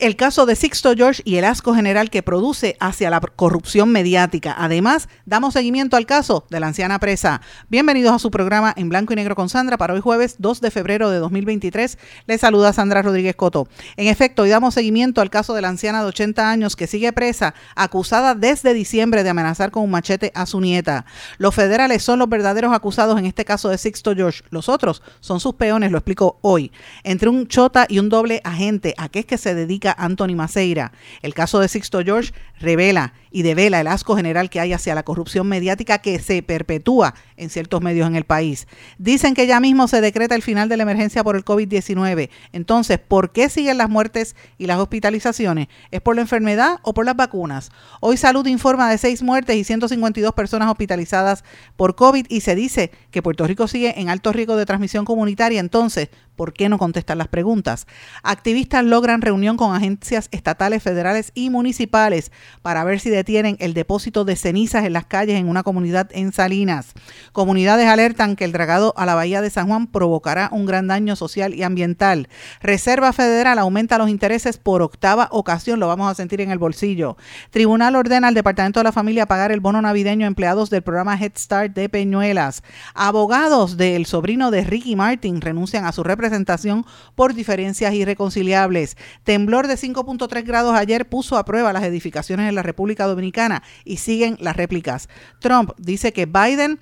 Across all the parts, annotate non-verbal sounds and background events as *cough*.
El caso de Sixto George y el asco general que produce hacia la corrupción mediática. Además, damos seguimiento al caso de la anciana presa. Bienvenidos a su programa en blanco y negro con Sandra para hoy jueves 2 de febrero de 2023. Les saluda Sandra Rodríguez Coto. En efecto, hoy damos seguimiento al caso de la anciana de 80 años que sigue presa, acusada desde diciembre de amenazar con un machete a su nieta. Los federales son los verdaderos acusados en este caso de Sixto George. Los otros son sus peones, lo explico hoy. Entre un chota y un doble agente, ¿a qué es que se dedica Anthony Maceira. El caso de Sixto George revela y devela el asco general que hay hacia la corrupción mediática que se perpetúa en ciertos medios en el país. Dicen que ya mismo se decreta el final de la emergencia por el COVID-19. Entonces, ¿por qué siguen las muertes y las hospitalizaciones? ¿Es por la enfermedad o por las vacunas? Hoy Salud informa de seis muertes y 152 personas hospitalizadas por COVID y se dice que Puerto Rico sigue en alto riesgo de transmisión comunitaria. Entonces, ¿por qué no contestan las preguntas? Activistas logran reunión con agencias estatales, federales y municipales para ver si detienen el depósito de cenizas en las calles en una comunidad en Salinas. Comunidades alertan que el dragado a la bahía de San Juan provocará un gran daño social y ambiental. Reserva Federal aumenta los intereses por octava ocasión, lo vamos a sentir en el bolsillo. Tribunal ordena al Departamento de la Familia pagar el bono navideño a empleados del programa Head Start de Peñuelas. Abogados del sobrino de Ricky Martin renuncian a su representación por diferencias irreconciliables. Temblor de 5.3 grados ayer puso a prueba las edificaciones en la República Dominicana y siguen las réplicas. Trump dice que Biden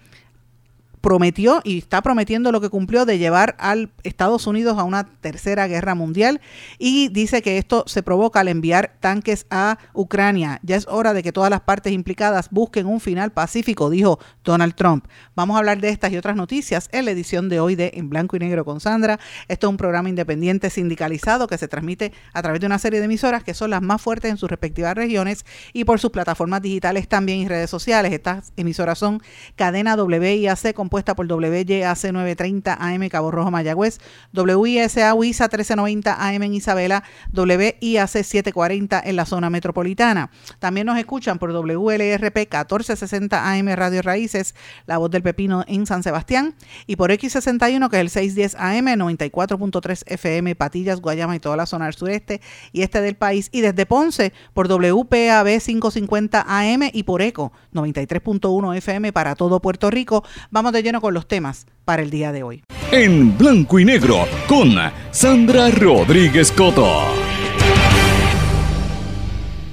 prometió y está prometiendo lo que cumplió de llevar al Estados Unidos a una tercera guerra mundial y dice que esto se provoca al enviar tanques a Ucrania. Ya es hora de que todas las partes implicadas busquen un final pacífico, dijo Donald Trump. Vamos a hablar de estas y otras noticias en la edición de hoy de En Blanco y Negro con Sandra. Esto es un programa independiente sindicalizado que se transmite a través de una serie de emisoras que son las más fuertes en sus respectivas regiones y por sus plataformas digitales también y redes sociales. Estas emisoras son Cadena WIAC con por WYAC 930 AM Cabo Rojo Mayagüez, WISA WISA 1390 AM en Isabela, WIAC 740 en la zona metropolitana. También nos escuchan por WLRP 1460 AM Radio Raíces, La Voz del Pepino en San Sebastián, y por X61 que es el 610 AM 94.3 FM Patillas, Guayama y toda la zona del sureste y este del país, y desde Ponce por WPAB 550 AM y por ECO 93.1 FM para todo Puerto Rico. Vamos de lleno con los temas para el día de hoy. En blanco y negro con Sandra Rodríguez Coto.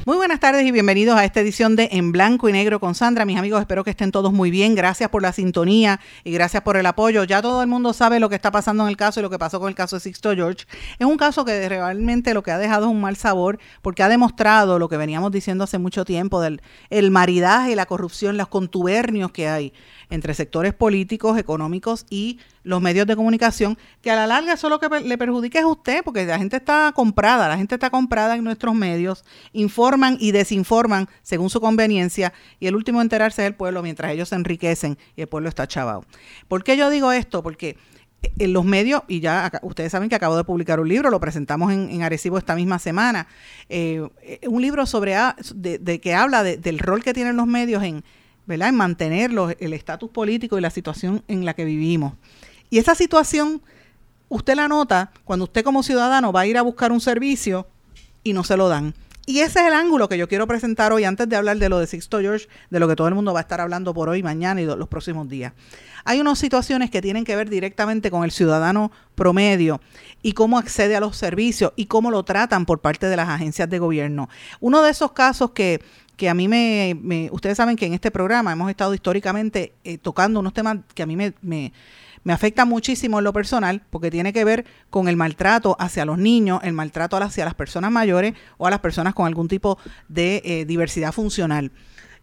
Muy buenas tardes y bienvenidos a esta edición de En Blanco y Negro con Sandra. Mis amigos, espero que estén todos muy bien. Gracias por la sintonía y gracias por el apoyo. Ya todo el mundo sabe lo que está pasando en el caso y lo que pasó con el caso de Sixto George. Es un caso que realmente lo que ha dejado es un mal sabor porque ha demostrado lo que veníamos diciendo hace mucho tiempo del el maridaje, la corrupción, los contubernios que hay entre sectores políticos, económicos y los medios de comunicación, que a la larga eso lo que le perjudica es a usted, porque la gente está comprada, la gente está comprada en nuestros medios, informan y desinforman según su conveniencia, y el último enterarse es el pueblo mientras ellos se enriquecen y el pueblo está chavado. ¿Por qué yo digo esto? Porque en los medios, y ya ustedes saben que acabo de publicar un libro, lo presentamos en, Arecibo esta misma semana, eh, un libro sobre de, que habla del rol que tienen los medios en ¿verdad? En mantener el estatus político y la situación en la que vivimos. Y esa situación, usted la nota cuando usted como ciudadano va a ir a buscar un servicio y no se lo dan. Y ese es el ángulo que yo quiero presentar hoy antes de hablar de lo de Sixto George, de lo que todo el mundo va a estar hablando por hoy, mañana y los próximos días. Hay unas situaciones que tienen que ver directamente con el ciudadano promedio y cómo accede a los servicios y cómo lo tratan por parte de las agencias de gobierno. Uno de esos casos que que a mí me, ustedes saben que en este programa hemos estado históricamente eh, tocando unos temas que a mí me, me, me afectan muchísimo en lo personal, porque tiene que ver con el maltrato hacia los niños, el maltrato hacia las personas mayores o a las personas con algún tipo de eh, diversidad funcional.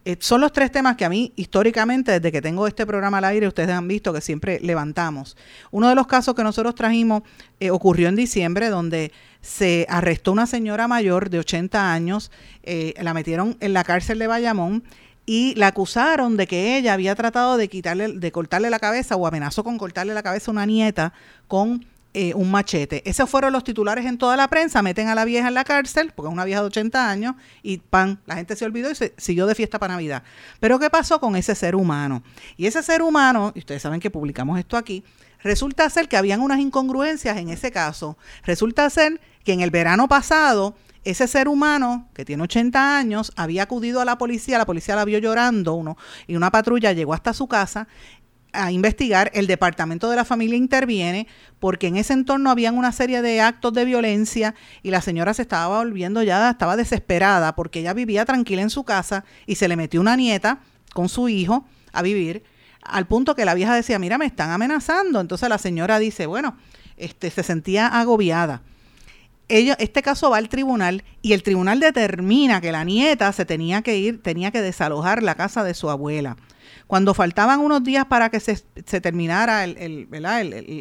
Eh, son los tres temas que a mí históricamente, desde que tengo este programa al aire, ustedes han visto que siempre levantamos. Uno de los casos que nosotros trajimos eh, ocurrió en diciembre, donde se arrestó una señora mayor de 80 años, la metieron en la cárcel de Bayamón y la acusaron de que ella había tratado de quitarle, de cortarle la cabeza o amenazó con cortarle la cabeza a una nieta con eh, un machete. Esos fueron los titulares en toda la prensa, meten a la vieja en la cárcel, porque es una vieja de 80 años, y pan, la gente se olvidó y se siguió de fiesta para Navidad. Pero ¿qué pasó con ese ser humano? Y ese ser humano, y ustedes saben que publicamos esto aquí, resulta ser que habían unas incongruencias en ese caso. Resulta ser que en el verano pasado, ese ser humano que tiene 80 años había acudido a la policía, la policía la vio llorando uno, y una patrulla llegó hasta su casa a investigar, el departamento de la familia interviene porque en ese entorno habían una serie de actos de violencia y la señora se estaba volviendo ya, estaba desesperada porque ella vivía tranquila en su casa y se le metió una nieta con su hijo a vivir al punto que la vieja decía, mira, me están amenazando. Entonces la señora dice, bueno, este, se sentía agobiada. Este caso va al tribunal y el tribunal determina que la nieta se tenía que ir, tenía que desalojar la casa de su abuela. Cuando faltaban unos días para que se, terminara el,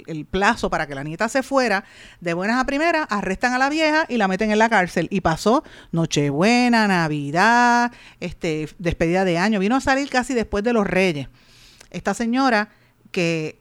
el, plazo para que la nieta se fuera, de buenas a primeras, arrestan a la vieja y la meten en la cárcel. Y pasó Nochebuena, Navidad, este, despedida de año. Vino a salir casi después de los Reyes. Esta señora que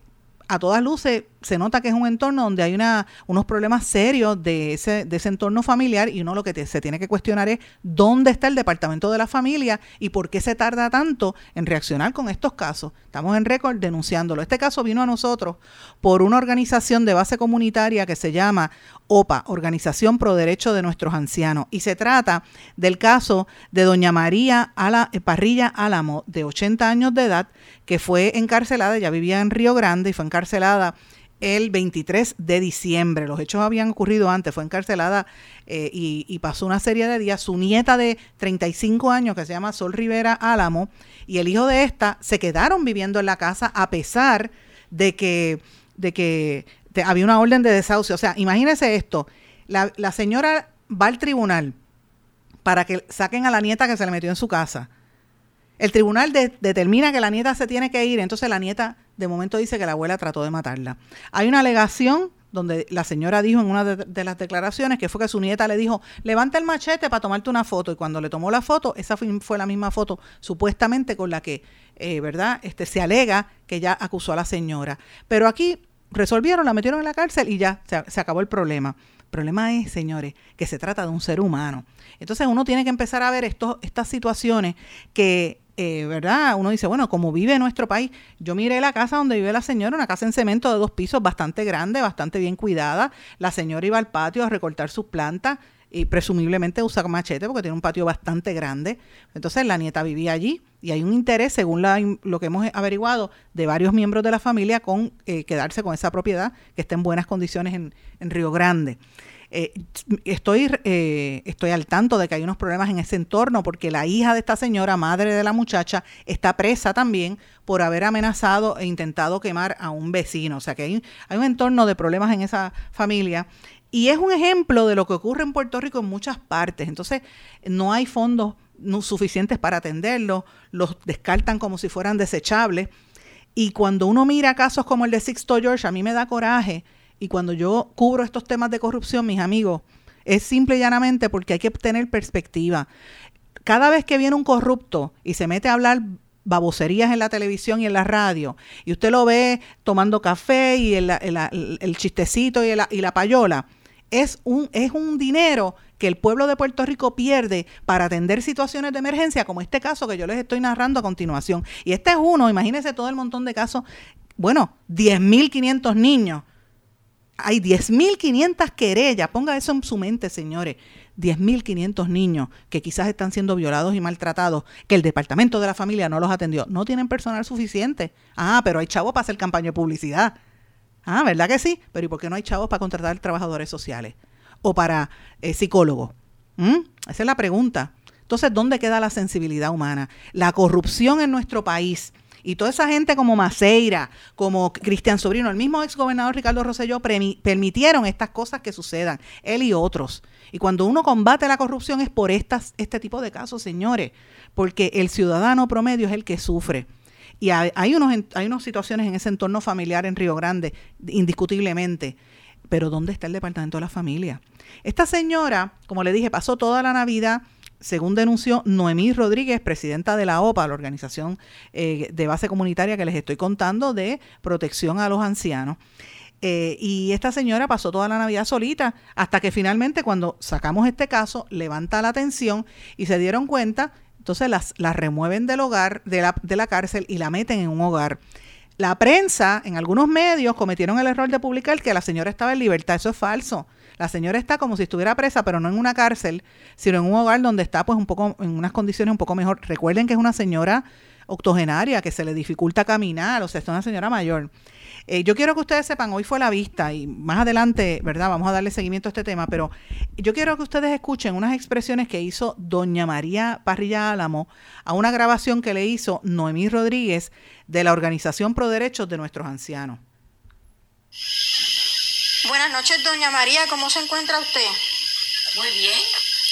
a todas luces se nota que es un entorno donde hay una, unos problemas serios de ese, de ese entorno familiar y uno lo que se tiene que cuestionar es dónde está el departamento de la familia y por qué se tarda tanto en reaccionar con estos casos. Estamos en récord denunciándolo. Este caso vino a nosotros por una organización de base comunitaria que se llama OPA, Organización Pro Derecho de Nuestros Ancianos, y se trata del caso de doña María eh, Parrilla Álamo, de 80 años de edad, que fue encarcelada, ya vivía en Río Grande y fue encarcelada el 23 de diciembre. Los hechos habían ocurrido antes, fue encarcelada eh, y, pasó una serie de días. Su nieta de 35 años, que se llama Sol Rivera Álamo, y el hijo de esta se quedaron viviendo en la casa a pesar de que, de que había una orden de desahucio. O sea, imagínese esto, la, la señora va al tribunal para que saquen a la nieta que se le metió en su casa. El tribunal determina que la nieta se tiene que ir, entonces la nieta de momento dice que la abuela trató de matarla. Hay una alegación donde la señora dijo en una de, las declaraciones que fue que su nieta le dijo, levanta el machete para tomarte una foto. Y cuando le tomó la foto, esa fue, la misma foto supuestamente con la que, eh, ¿verdad? Este, se alega que ya acusó a la señora. Pero aquí resolvieron, la metieron en la cárcel y ya se, acabó el problema. El problema es, señores, que se trata de un ser humano. Entonces uno tiene que empezar a ver estos, estas situaciones que eh, ¿verdad? Uno dice, bueno, como vive nuestro país, yo miré la casa donde vive la señora, una casa en cemento de dos pisos, bastante grande, bastante bien cuidada. La señora iba al patio a recortar sus plantas y presumiblemente usa machete porque tiene un patio bastante grande. Entonces la nieta vivía allí y hay un interés, según lo que hemos averiguado, de varios miembros de la familia con eh, quedarse con esa propiedad que está en buenas condiciones en, en Río Grande. Eh, estoy, eh, estoy al tanto de que hay unos problemas en ese entorno porque la hija de esta señora, madre de la muchacha, está presa también por haber amenazado e intentado quemar a un vecino. O sea que hay, hay un entorno de problemas en esa familia. Y es un ejemplo de lo que ocurre en Puerto Rico en muchas partes. Entonces, no hay fondos suficientes para atenderlos, los descartan como si fueran desechables. Y cuando uno mira casos como el de Sixto George, a mí me da coraje y cuando yo cubro estos temas de corrupción, mis amigos, es simple y llanamente porque hay que tener perspectiva. Cada vez que viene un corrupto y se mete a hablar baboserías en la televisión y en la radio, y usted lo ve tomando café y el, chistecito y, y la payola, es un, es un dinero que el pueblo de Puerto Rico pierde para atender situaciones de emergencia, como este caso que yo les estoy narrando a continuación. Y este es uno, imagínense todo el montón de casos, bueno, 10.500 niños hay 10.500 querellas, ponga eso en su mente, señores. 10.500 niños que quizás están siendo violados y maltratados, que el departamento de la familia no los atendió. No tienen personal suficiente. Ah, pero hay chavos para hacer campaña de publicidad. Ah, ¿verdad que sí? Pero ¿y por qué no hay chavos para contratar trabajadores sociales? O para eh, psicólogos. ¿Mm? Esa es la pregunta. Entonces, ¿dónde queda la sensibilidad humana? La corrupción en nuestro país Y toda esa gente como Maceira, como Cristian Sobrino, el mismo ex gobernador Ricardo Rosselló permitieron estas cosas que sucedan, él y otros. Y cuando uno combate la corrupción es por estas, este tipo de casos, señores, porque el ciudadano promedio es el que sufre. Y hay, hay, unos, hay unas situaciones en ese entorno familiar en Río Grande, indiscutiblemente. Pero ¿dónde está el Departamento de la Familia? Esta señora, como le dije, pasó toda la Navidad según denunció Noemí Rodríguez, presidenta de la OPA, la organización eh, de base comunitaria que les estoy contando de protección a los ancianos. Eh, y esta señora pasó toda la Navidad solita, hasta que finalmente cuando sacamos este caso, levanta la atención y se dieron cuenta, entonces las, las remueven del hogar, de la, de la cárcel y la meten en un hogar. La prensa, en algunos medios, cometieron el error de publicar que la señora estaba en libertad. Eso es falso. La señora está como si estuviera presa, pero no en una cárcel, sino en un hogar donde está pues un poco en unas condiciones un poco mejor. Recuerden que es una señora octogenaria que se le dificulta caminar, o sea, es una señora mayor. Eh, yo quiero que ustedes sepan, hoy fue la vista y más adelante, ¿verdad? Vamos a darle seguimiento a este tema, pero yo quiero que ustedes escuchen unas expresiones que hizo doña María Parrilla Álamo a una grabación que le hizo Noemí Rodríguez de la Organización Pro Derechos de Nuestros Ancianos. Buenas noches, doña María, ¿cómo se encuentra usted? Muy bien.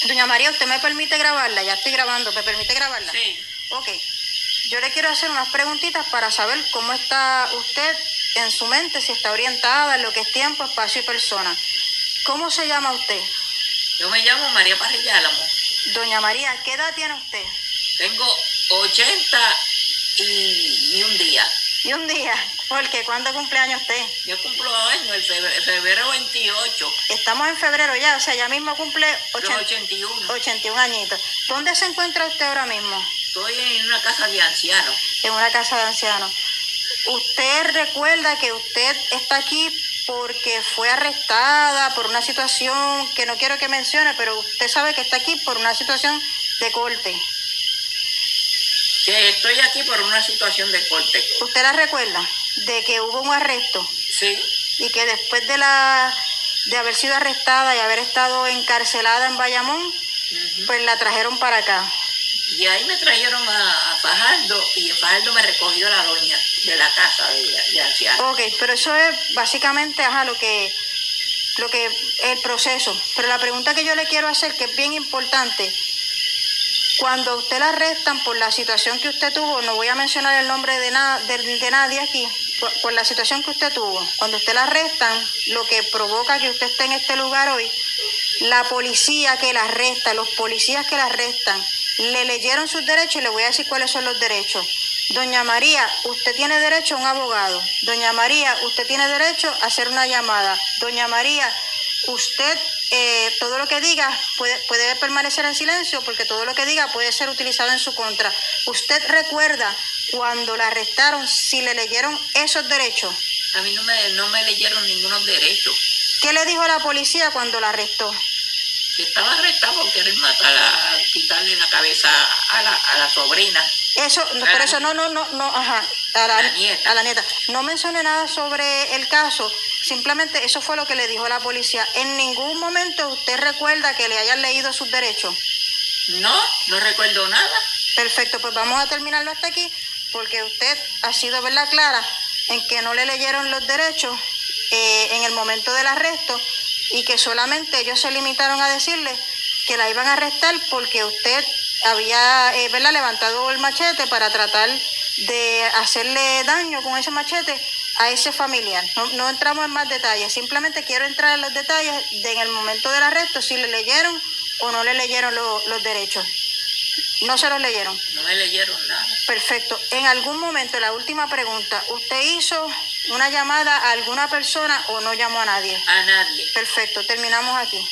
Doña María, ¿usted me permite grabarla? Ya estoy grabando, ¿me permite grabarla? Sí. Ok. Yo le quiero hacer unas preguntitas para saber cómo está usted en su mente, si está orientada en lo que es tiempo, espacio y persona. ¿Cómo se llama usted? Yo me llamo María Parrillálamo. Doña María, ¿qué edad tiene usted? Tengo 80 y un día. Y un día, porque ¿cuándo cumpleaños usted? Yo cumplo años, el febrero, 28. Estamos en febrero ya, o sea, ya mismo cumple 81. 81 añitos. ¿Dónde se encuentra usted ahora mismo? Estoy en una casa de ancianos. En una casa de ancianos. ¿Usted recuerda que usted está aquí porque fue arrestada por una situación que no quiero que mencione, pero usted sabe que está aquí por una situación de corte? Que estoy aquí por una situación de corte. ¿Usted la recuerda? De que hubo un arresto. Sí. Y que después de la de haber sido arrestada y haber estado encarcelada en Bayamón, pues la trajeron para acá. Y ahí me trajeron a, Fajardo y en Fajardo me recogió la doña de la casa de, de ancianos. Ok, pero eso es básicamente ajá, lo que lo que el proceso. Pero la pregunta que yo le quiero hacer, que es bien importante, cuando usted la arrestan por la situación que usted tuvo, no voy a mencionar el nombre de, de, nadie aquí, por, la situación que usted tuvo, cuando usted la arrestan, lo que provoca que usted esté en este lugar hoy, la policía que la arresta, los policías que la arrestan, le leyeron sus derechos y le voy a decir cuáles son los derechos. Doña María, usted tiene derecho a un abogado. Doña María, usted tiene derecho a hacer una llamada. Doña María, usted eh, todo lo que diga puede, puede permanecer en silencio porque todo lo que diga puede ser utilizado en su contra. ¿Usted recuerda cuando la arrestaron si le leyeron esos derechos? A mí no me, no me leyeron ningunos derechos. ¿Qué le dijo la policía cuando la arrestó? Que estaba arrestado por querer matar, a, quitarle la cabeza a la, a la sobrina. Eso, por eso no, no, no, no, ajá, a la, nieta. a la nieta. No mencione nada sobre el caso, simplemente eso fue lo que le dijo la policía. En ningún momento usted recuerda que le hayan leído sus derechos. No, no recuerdo nada. Perfecto, pues vamos a terminarlo hasta aquí, porque usted ha sido, ¿verdad, Clara? En que no le leyeron los derechos eh, en el momento del arresto y que solamente ellos se limitaron a decirle que la iban a arrestar porque usted había eh, levantado el machete para tratar de hacerle daño con ese machete a ese familiar. No, entramos en más detalles, simplemente quiero entrar en los detalles de en el momento del arresto, si le leyeron o no le leyeron los derechos. No se los leyeron. No me leyeron nada. Perfecto. En algún momento, la última pregunta, ¿usted hizo una llamada a alguna persona o no llamó a nadie? A nadie. Perfecto, terminamos aquí.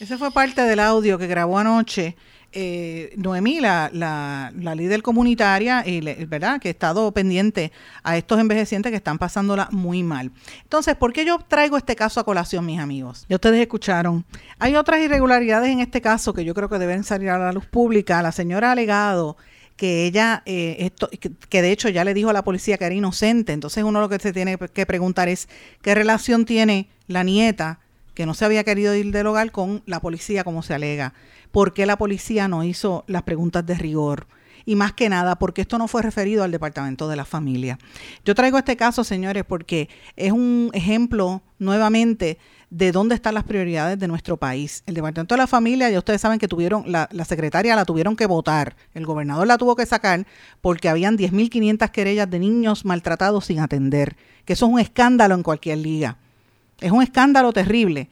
Ese fue parte del audio que grabó anoche eh, Noemí, la, la, líder comunitaria, y ¿verdad? que ha estado pendiente a estos envejecientes que están pasándola muy mal. Entonces, ¿por qué yo traigo este caso a colación, mis amigos? Ya ustedes escucharon. Hay otras irregularidades en este caso que yo creo que deben salir a la luz pública. La señora ha alegado que ella, eh, esto, que de hecho ya le dijo a la policía que era inocente. Entonces uno lo que se tiene que preguntar es qué relación tiene la nieta que no se había querido ir del hogar con la policía como se alega. ¿Por qué la policía no hizo las preguntas de rigor? y más que nada porque esto no fue referido al Departamento de la Familia. Yo traigo este caso, señores, porque es un ejemplo nuevamente de dónde están las prioridades de nuestro país. El Departamento de la Familia, ya ustedes saben que tuvieron, la, la secretaria la tuvieron que votar, el gobernador la tuvo que sacar porque habían 10.500 querellas de niños maltratados sin atender, que eso es un escándalo en cualquier liga. Es un escándalo terrible.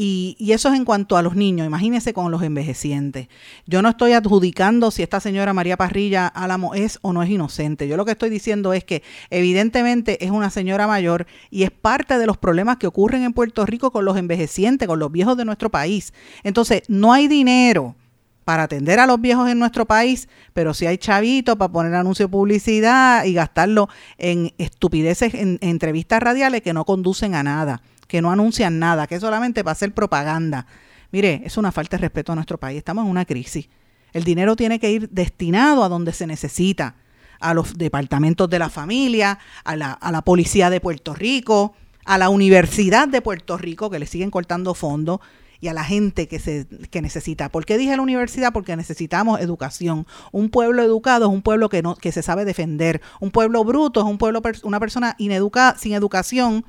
Y, eso es en cuanto a los niños, imagínense con los envejecientes. Yo no estoy adjudicando si esta señora María Parrilla Álamo es o no es inocente. Yo lo que estoy diciendo es que evidentemente es una señora mayor y es parte de los problemas que ocurren en Puerto Rico con los envejecientes, con los viejos de nuestro país. Entonces, no hay dinero para atender a los viejos en nuestro país, pero si hay chavitos para poner anuncio de publicidad y gastarlo en estupideces, en entrevistas radiales que no conducen a nada que no anuncian nada, que solamente va a hacer propaganda. Mire, es una falta de respeto a nuestro país. Estamos en una crisis. El dinero tiene que ir destinado a donde se necesita, a los departamentos de la familia, a la, a la policía de Puerto Rico, a la Universidad de Puerto Rico, que le siguen cortando fondos, y a la gente que, se, que necesita. ¿Por qué dije la universidad? Porque necesitamos educación. Un pueblo educado es un pueblo que, no, que se sabe defender. Un pueblo bruto es un pueblo, una persona ineducada, sin educación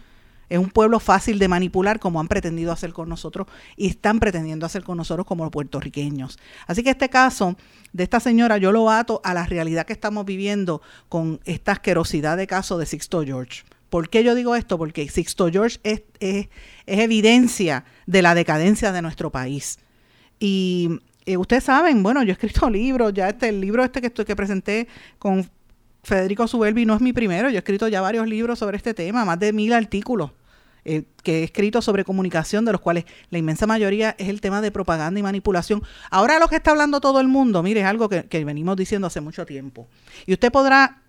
es un pueblo fácil de manipular como han pretendido hacer con nosotros y están pretendiendo hacer con nosotros como los puertorriqueños. Así que este caso de esta señora yo lo ato a la realidad que estamos viviendo con esta asquerosidad de caso de Sixto George. ¿Por qué yo digo esto? Porque Sixto George es, es, evidencia de la decadencia de nuestro país. Y eh, ustedes saben, bueno, yo he escrito *laughs* libros, ya este, el libro este que, que presenté con Federico Subelvi no es mi primero, yo he escrito ya varios libros sobre este tema, más de mil artículos. Eh, que he escrito sobre comunicación, de los cuales la inmensa mayoría es el tema de propaganda y manipulación. Ahora lo que está hablando todo el mundo, mire, es algo que, venimos diciendo hace mucho tiempo. Y usted podrá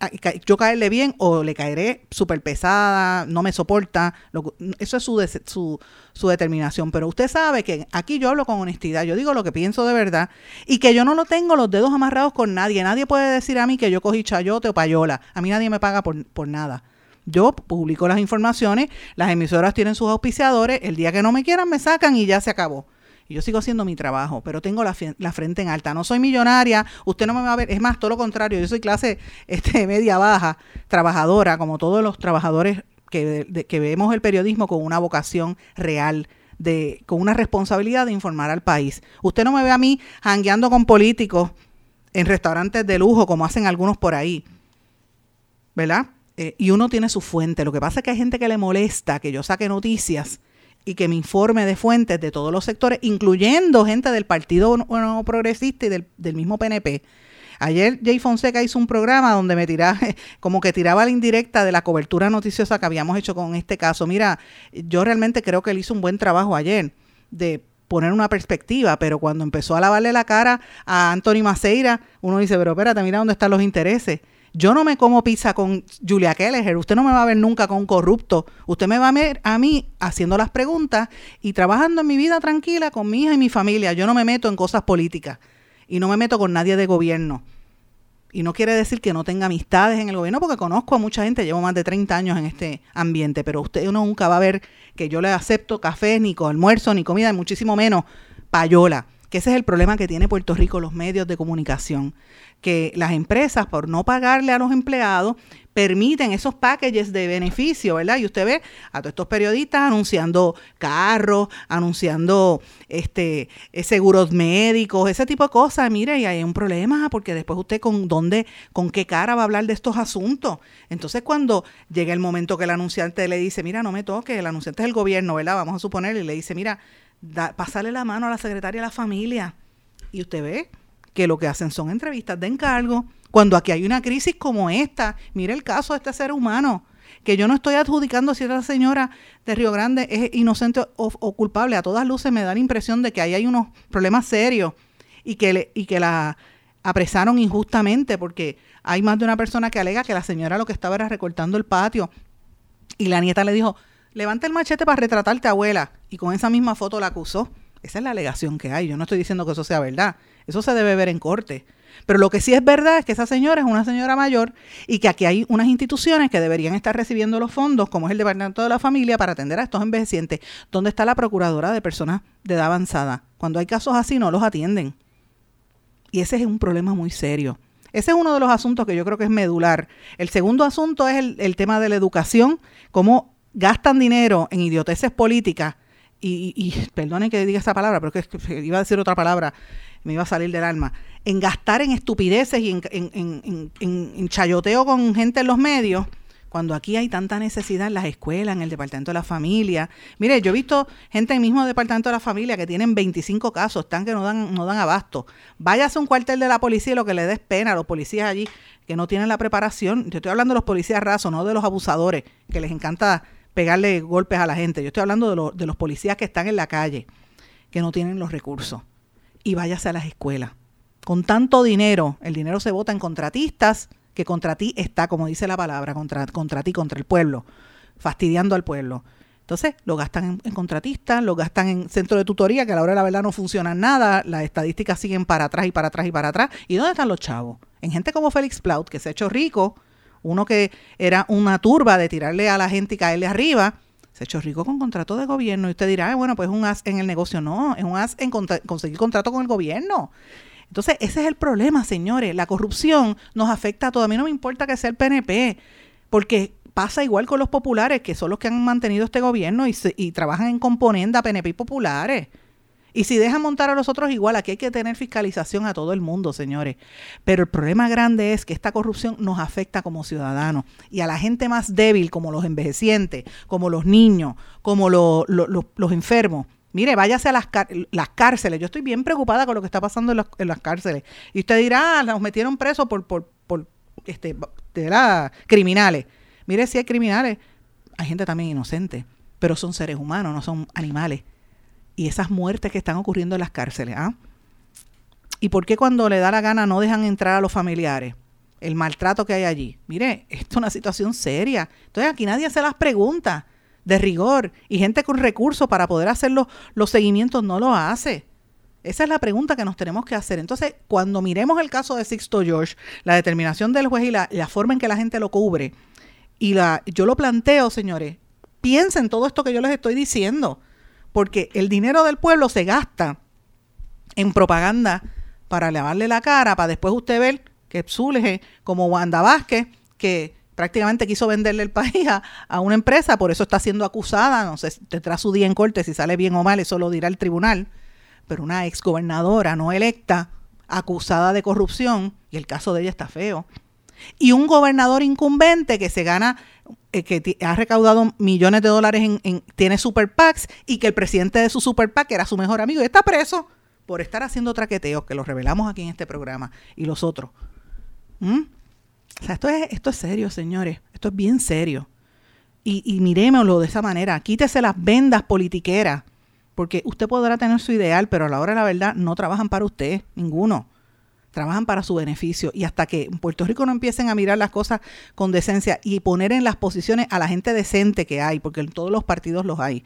ah, yo caerle bien o le caeré súper pesada, no me soporta, eso es su, su, su, determinación, pero usted sabe que aquí yo hablo con honestidad, yo digo lo que pienso de verdad y que yo no lo tengo los dedos amarrados con nadie, nadie puede decir a mí que yo cogí chayote o payola, a mí nadie me paga por, por nada. Yo publico las informaciones, las emisoras tienen sus auspiciadores, el día que no me quieran me sacan y ya se acabó. Y yo sigo haciendo mi trabajo, pero tengo la, frente en alta. No soy millonaria, usted no me va a ver, es más, todo lo contrario, yo soy clase *laughs* este, media baja, trabajadora, como todos los trabajadores que, vemos el periodismo con una vocación real. De, con una responsabilidad de informar al país. Usted no me ve a mí jangueando con políticos en restaurantes de lujo como hacen algunos por ahí. ¿Verdad? Eh, y uno tiene su fuente. Lo que pasa es que hay gente que le molesta que yo saque noticias y que me informe de fuentes de todos los sectores, incluyendo gente del Partido no, Progresista y del, mismo PNP. Ayer Jay Fonseca hizo un programa donde me tiraba, *laughs* como que tiraba la indirecta de la cobertura noticiosa que habíamos hecho con este caso. Mira, yo realmente creo que él hizo un buen trabajo ayer de poner una perspectiva, pero cuando empezó a lavarle la cara a Anthony Maceira, uno dice, pero espérate, mira dónde están los intereses. Yo no me como pizza con Julia Kelleher, usted no me va a ver nunca con un corrupto, usted me va a ver a mí haciendo las preguntas y trabajando en mi vida tranquila con mi hija y mi familia. Yo no me meto en cosas políticas y no me meto con nadie de gobierno. Y no quiere decir que no tenga amistades en el gobierno, porque conozco a mucha gente, llevo más de 30 años en este ambiente, pero usted nunca va a ver que yo le acepto café, ni con almuerzo, ni comida, muchísimo menos payola que ese es el problema que tiene Puerto Rico, los medios de comunicación, que las empresas, por no pagarle a los empleados, permiten esos packages de beneficio, ¿verdad? Y usted ve a todos estos periodistas anunciando carros, anunciando este eh, seguros médicos, ese tipo de cosas. Mire, y hay un problema porque después usted con dónde, con qué cara va a hablar de estos asuntos. Entonces, cuando llega el momento que el anunciante le dice, mira, no me toque, el anunciante es el gobierno, ¿verdad? Vamos a suponer, y le dice, mira, pasarle la mano a la secretaria de la familia. Y usted ve que lo que hacen son entrevistas de encargo. Cuando aquí hay una crisis como esta, mire el caso de este ser humano, que yo no estoy adjudicando si esta señora de Río Grande es inocente o, culpable. A todas luces me da la impresión de que ahí hay unos problemas serios y que, y que la apresaron injustamente porque hay más de una persona que alega que la señora lo que estaba era recortando el patio y la nieta le dijo, levanta el machete para retratarte, abuela. Y con esa misma foto la acusó. Esa es la alegación que hay. Yo no estoy diciendo que eso sea verdad. Eso se debe ver en corte. Pero lo que sí es verdad es que esa señora es una señora mayor y que aquí hay unas instituciones que deberían estar recibiendo los fondos, como es el Departamento de la Familia, para atender a estos envejecientes. ¿Dónde está la Procuradora de Personas de Edad Avanzada? Cuando hay casos así no los atienden. Y ese es un problema muy serio. Ese es uno de los asuntos que yo creo que es medular. El segundo asunto es el, tema de la educación, cómo gastan dinero en idioteces políticas. Y, perdonen que diga esa palabra, pero que iba a decir otra palabra, me iba a salir del alma. En gastar en estupideces y en chayoteo con gente en los medios cuando aquí hay tanta necesidad en las escuelas, en el departamento de la familia. Mire, yo he visto gente en el mismo departamento de la familia que tienen 25 casos, están que no dan, no dan abasto. Váyase a un cuartel de la policía y lo que le des pena a los policías allí que no tienen la preparación. Yo estoy hablando de los policías rasos, no de los abusadores, que les encanta pegarle golpes a la gente. Yo estoy hablando de, de los policías que están en la calle, que no tienen los recursos. Y váyase a las escuelas. Con tanto dinero, el dinero se vota en contratistas, que contra ti está, como dice la palabra, contra, contra ti, contra el pueblo, fastidiando al pueblo. Entonces, lo gastan en, contratistas, lo gastan en centro de tutoría, que a la hora de la verdad no funciona nada, las estadísticas siguen para atrás y para atrás y para atrás. ¿Y dónde están los chavos? En gente como Félix Plaut, que se ha hecho rico, uno que era una turba de tirarle a la gente y caerle arriba, se hecho rico con contrato de gobierno. Y usted dirá, bueno, pues es un as en el negocio. No, es un as en conseguir contrato con el gobierno. Entonces, ese es el problema, señores. La corrupción nos afecta a todos. A mí no me importa que sea el PNP, porque pasa igual con los populares, que son los que han mantenido este gobierno y, y trabajan en componenda PNP y populares. Y si dejan montar a los otros igual, aquí hay que tener fiscalización a todo el mundo, señores. Pero el problema grande es que esta corrupción nos afecta como ciudadanos y a la gente más débil, como los envejecientes, como los niños, como los enfermos. Mire, váyase a las, las cárceles. Yo estoy bien preocupada con lo que está pasando en, las cárceles. Y usted dirá, ah, nos metieron presos por, por, por este, criminales. Mire, si hay criminales, hay gente también inocente, pero son seres humanos, no son animales. Y esas muertes que están ocurriendo en las cárceles, ¿ah? ¿Y por qué cuando le da la gana no dejan entrar a los familiares? El maltrato que hay allí. Mire, esto es una situación seria. Entonces aquí nadie hace las preguntas de rigor y gente con recursos para poder hacer los, los seguimientos no lo hace. Esa es la pregunta que nos tenemos que hacer. Entonces, cuando miremos el caso de Sixto George, la determinación del juez y la, la forma en que la gente lo cubre, y la, yo lo planteo, señores, piensen todo esto que yo les estoy diciendo, porque el dinero del pueblo se gasta en propaganda para lavarle la cara, para después usted ver que Zuleje, como Wanda Vázquez, que prácticamente quiso venderle el país a, una empresa, por eso está siendo acusada, no sé, tendrá su día en corte, si sale bien o mal, eso lo dirá el tribunal, pero una exgobernadora no electa, acusada de corrupción, y el caso de ella está feo, y un gobernador incumbente que se gana, que ha recaudado millones de dólares en, tiene super PACs, y que el presidente de su super PAC era su mejor amigo, y está preso por estar haciendo traqueteos, que los revelamos aquí en este programa, y los otros. ¿Mm? O sea, esto es, esto es serio, señores. Esto es bien serio. Y, y miremoslo de esa manera. Quítese las vendas politiqueras. Porque usted podrá tener su ideal, pero a la hora de la verdad no trabajan para usted, ninguno. Trabajan para su beneficio. Y hasta que en Puerto Rico no empiecen a mirar las cosas con decencia y poner en las posiciones a la gente decente que hay, porque en todos los partidos los hay,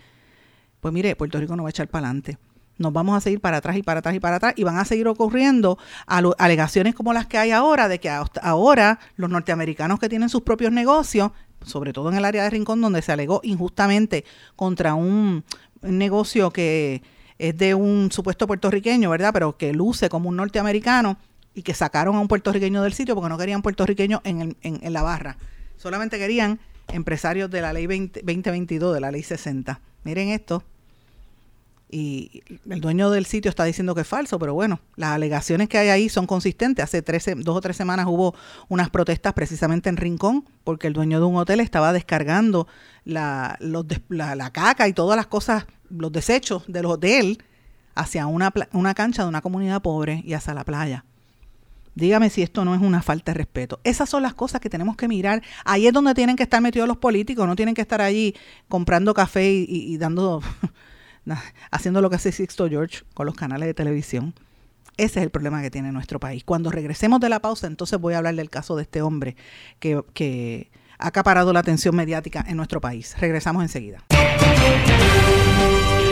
pues mire, Puerto Rico no va a echar para adelante nos vamos a seguir para atrás y para atrás y para atrás y van a seguir ocurriendo alegaciones como las que hay ahora de que ahora los norteamericanos que tienen sus propios negocios, sobre todo en el área de Rincón donde se alegó injustamente contra un, negocio que es de un supuesto puertorriqueño, ¿verdad? Pero que luce como un norteamericano y que sacaron a un puertorriqueño del sitio porque no querían puertorriqueños en, en, la barra. Solamente querían empresarios de la ley 2022, de la ley 60. Miren esto, y el dueño del sitio está diciendo que es falso, pero bueno, las alegaciones que hay ahí son consistentes. Hace 13, dos o tres semanas hubo unas protestas precisamente en Rincón porque el dueño de un hotel estaba descargando la, la, caca y todas las cosas, los desechos del hotel hacia una, una cancha de una comunidad pobre y hacia la playa. Dígame si esto no es una falta de respeto. Esas son las cosas que tenemos que mirar. Ahí es donde tienen que estar metidos los políticos, no tienen que estar allí comprando café y dando *laughs* haciendo lo que hace Sixto George con los canales de televisión. Ese es el problema que tiene nuestro país. Cuando regresemos de la pausa, entonces voy a hablar del caso de este hombre que, que ha acaparado la atención mediática en nuestro país. Regresamos enseguida.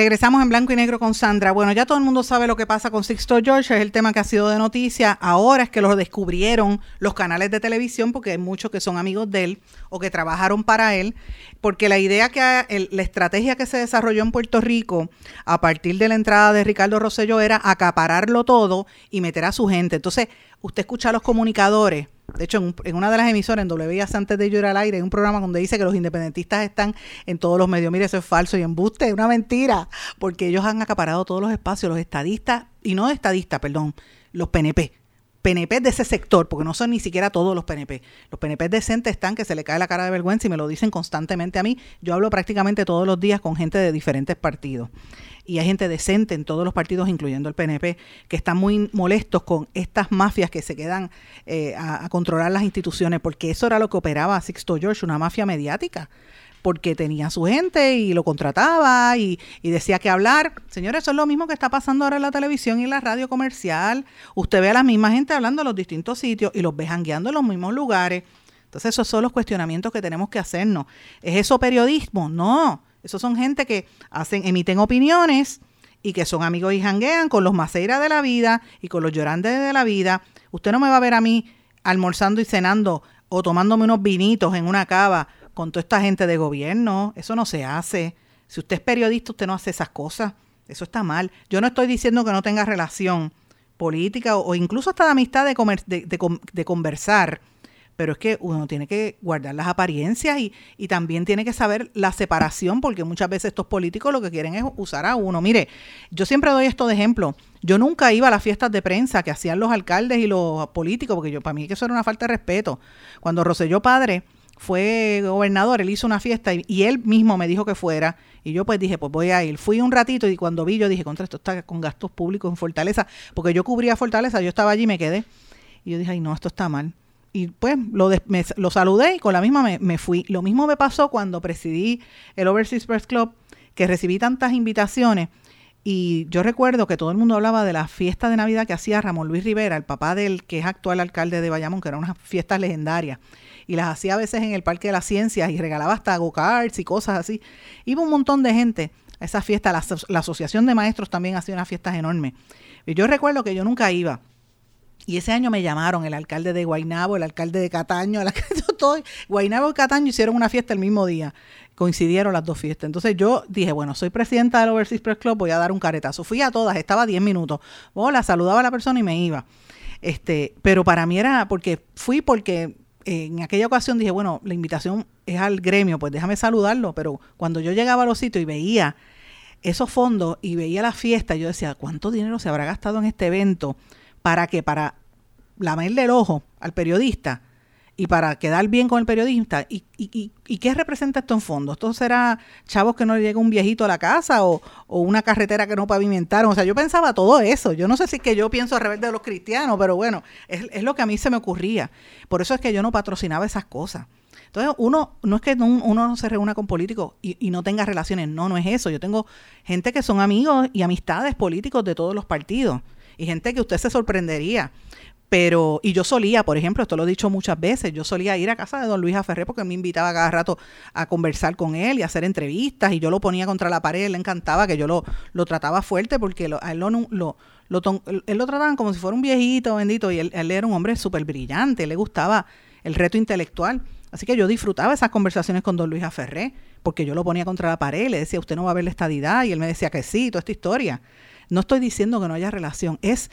Regresamos en blanco y negro con Sandra. Bueno, ya todo el mundo sabe lo que pasa con Sixto George, es el tema que ha sido de noticia. Ahora es que lo descubrieron los canales de televisión, porque hay muchos que son amigos de él o que trabajaron para él, porque la idea que, la estrategia que se desarrolló en Puerto Rico a partir de la entrada de Ricardo Rosselló era acapararlo todo y meter a su gente. Entonces, usted escucha a los comunicadores de hecho, en, una de las emisoras, en WIAS antes de llorar al aire, hay un programa donde dice que los independentistas están en todos los medios. Mire, eso es falso y embuste, es una mentira, porque ellos han acaparado todos los espacios, los estadistas, y no estadistas, perdón, los PNP. PNP de ese sector, porque no son ni siquiera todos los PNP. Los PNP decentes están que se le cae la cara de vergüenza y me lo dicen constantemente a mí. Yo hablo prácticamente todos los días con gente de diferentes partidos y hay gente decente en todos los partidos, incluyendo el PNP, que están muy molestos con estas mafias que se quedan eh, a, controlar las instituciones, porque eso era lo que operaba Sixto George, una mafia mediática porque tenía su gente y lo contrataba y, y, decía que hablar. Señores, eso es lo mismo que está pasando ahora en la televisión y en la radio comercial. Usted ve a la misma gente hablando en los distintos sitios y los ve jangueando en los mismos lugares. Entonces, esos son los cuestionamientos que tenemos que hacernos. ¿Es eso periodismo? No. Esos son gente que hacen, emiten opiniones y que son amigos y janguean con los maceiras de la vida y con los llorantes de la vida. Usted no me va a ver a mí almorzando y cenando o tomándome unos vinitos en una cava con toda esta gente de gobierno. Eso no se hace. Si usted es periodista, usted no hace esas cosas. Eso está mal. Yo no estoy diciendo que no tenga relación política o, incluso hasta de amistad de, de, de conversar pero es que uno tiene que guardar las apariencias y, y, también tiene que saber la separación, porque muchas veces estos políticos lo que quieren es usar a uno. Mire, yo siempre doy esto de ejemplo. Yo nunca iba a las fiestas de prensa que hacían los alcaldes y los políticos, porque yo para mí eso era una falta de respeto. Cuando Roselló padre fue gobernador, él hizo una fiesta y, y, él mismo me dijo que fuera. Y yo pues dije, pues voy a ir. Fui un ratito y cuando vi yo dije, contra esto está con gastos públicos en Fortaleza, porque yo cubría Fortaleza, yo estaba allí y me quedé. Y yo dije, ay no, esto está mal y pues lo, lo saludé y con la misma me, fui. Lo mismo me pasó cuando presidí el Overseas Press Club, que recibí tantas invitaciones. Y yo recuerdo que todo el mundo hablaba de la fiesta de Navidad que hacía Ramón Luis Rivera, el papá del que es actual alcalde de Bayamón, que eran unas fiestas legendarias. Y las hacía a veces en el Parque de las Ciencias y regalaba hasta go-karts y cosas así. Iba un montón de gente a esa fiesta. La, la Asociación de Maestros también hacía unas fiestas enormes. Y yo recuerdo que yo nunca iba y ese año me llamaron el alcalde de Guainabo, el alcalde de Cataño, el alcalde todo, Guainabo y Cataño hicieron una fiesta el mismo día. Coincidieron las dos fiestas. Entonces yo dije, bueno, soy presidenta del Overseas Press Club, voy a dar un caretazo. Fui a todas, estaba 10 minutos. Hola, saludaba a la persona y me iba. Este, pero para mí era porque fui porque en aquella ocasión dije, bueno, la invitación es al gremio, pues déjame saludarlo, pero cuando yo llegaba a los sitios y veía esos fondos y veía la fiesta, yo decía, ¿cuánto dinero se habrá gastado en este evento? ¿Para qué? Para lamerle el ojo al periodista y para quedar bien con el periodista. ¿Y, y, y, qué representa esto en fondo? ¿Esto será chavos que no le llega un viejito a la casa o, o, una carretera que no pavimentaron? O sea, yo pensaba todo eso. Yo no sé si es que yo pienso al revés de los cristianos, pero bueno, es, es lo que a mí se me ocurría. Por eso es que yo no patrocinaba esas cosas. Entonces, uno no es que uno no se reúna con políticos y, y, no tenga relaciones, no, no es eso. Yo tengo gente que son amigos y amistades políticos de todos los partidos y gente que usted se sorprendería pero, y yo solía, por ejemplo, esto lo he dicho muchas veces, yo solía ir a casa de don Luis Aferré porque me invitaba cada rato a conversar con él y a hacer entrevistas y yo lo ponía contra la pared, él le encantaba que yo lo, lo trataba fuerte porque a él lo, lo, lo, él lo trataban como si fuera un viejito bendito y él, él era un hombre súper brillante, le gustaba el reto intelectual. Así que yo disfrutaba esas conversaciones con don Luis Aferré porque yo lo ponía contra la pared, le decía, usted no va a ver la estadidad y él me decía que sí, toda esta historia. No estoy diciendo que no haya relación, es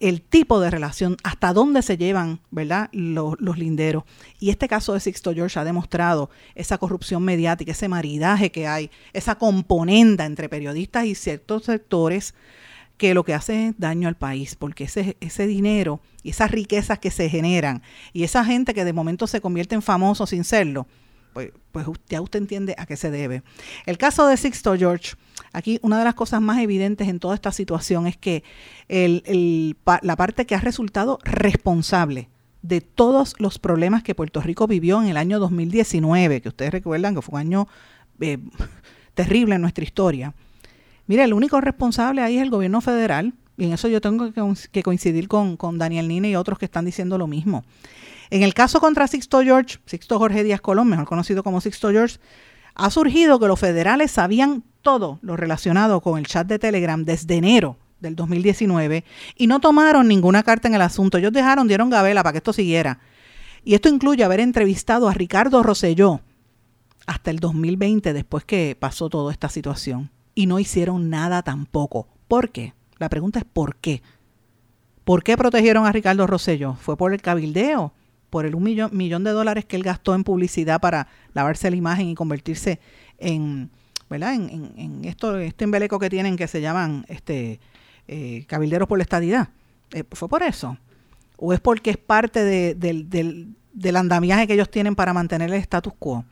el tipo de relación, hasta dónde se llevan, ¿verdad?, los, linderos. Y este caso de Sixto George ha demostrado esa corrupción mediática, ese maridaje que hay, esa componenda entre periodistas y ciertos sectores que lo que hace es daño al país, porque ese, ese dinero y esas riquezas que se generan y esa gente que de momento se convierte en famoso sin serlo, pues, pues ya usted entiende a qué se debe. El caso de Sixto George Aquí una de las cosas más evidentes en toda esta situación es que la parte que ha resultado responsable de todos los problemas que Puerto Rico vivió en el año 2019, que ustedes recuerdan que fue un año eh, *laughs* terrible en nuestra historia. Mire, el único responsable ahí es el gobierno federal, Y en eso yo tengo que coincidir con, con Daniel Nine y otros que están diciendo lo mismo. En el caso contra Sixto George, Sixto Jorge Díaz Colón, mejor conocido como Sixto George, ha surgido que los federales sabían todo lo relacionado con el chat de Telegram desde enero del 2019 y no tomaron ninguna carta en el asunto. Ellos dejaron, dieron gabela para que esto siguiera. Y esto incluye haber entrevistado a Ricardo Rosselló hasta el 2020 después que pasó toda esta situación. Y no hicieron nada tampoco. ¿Por qué? La pregunta es ¿por qué? ¿Por qué protegieron a Ricardo Rosselló? ¿Fue por el cabildeo? ¿Por el un millón, millón de dólares que él gastó en publicidad para lavarse la imagen y convertirse en, ¿verdad? En, esto, este embeleco que tienen que se llaman este, eh, cabilderos por la estadidad? Eh, ¿Fue por eso? ¿O es porque es parte del, del andamiaje que ellos tienen para mantener el status quo?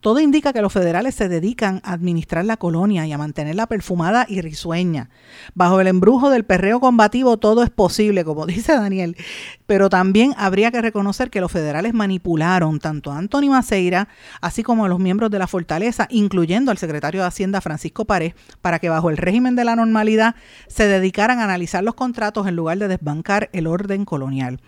Todo indica que los federales se dedican a administrar la colonia y a mantenerla perfumada y risueña. Bajo el embrujo del perreo combativo todo es posible, como *laughs* dice Daniel, pero también habría que reconocer que los federales manipularon tanto a Anthony Maceira, así como a los miembros de la fortaleza, incluyendo al secretario de Hacienda Francisco Párez, para que bajo el régimen de la normalidad se dedicaran a analizar los contratos en lugar de desbancar el orden colonial.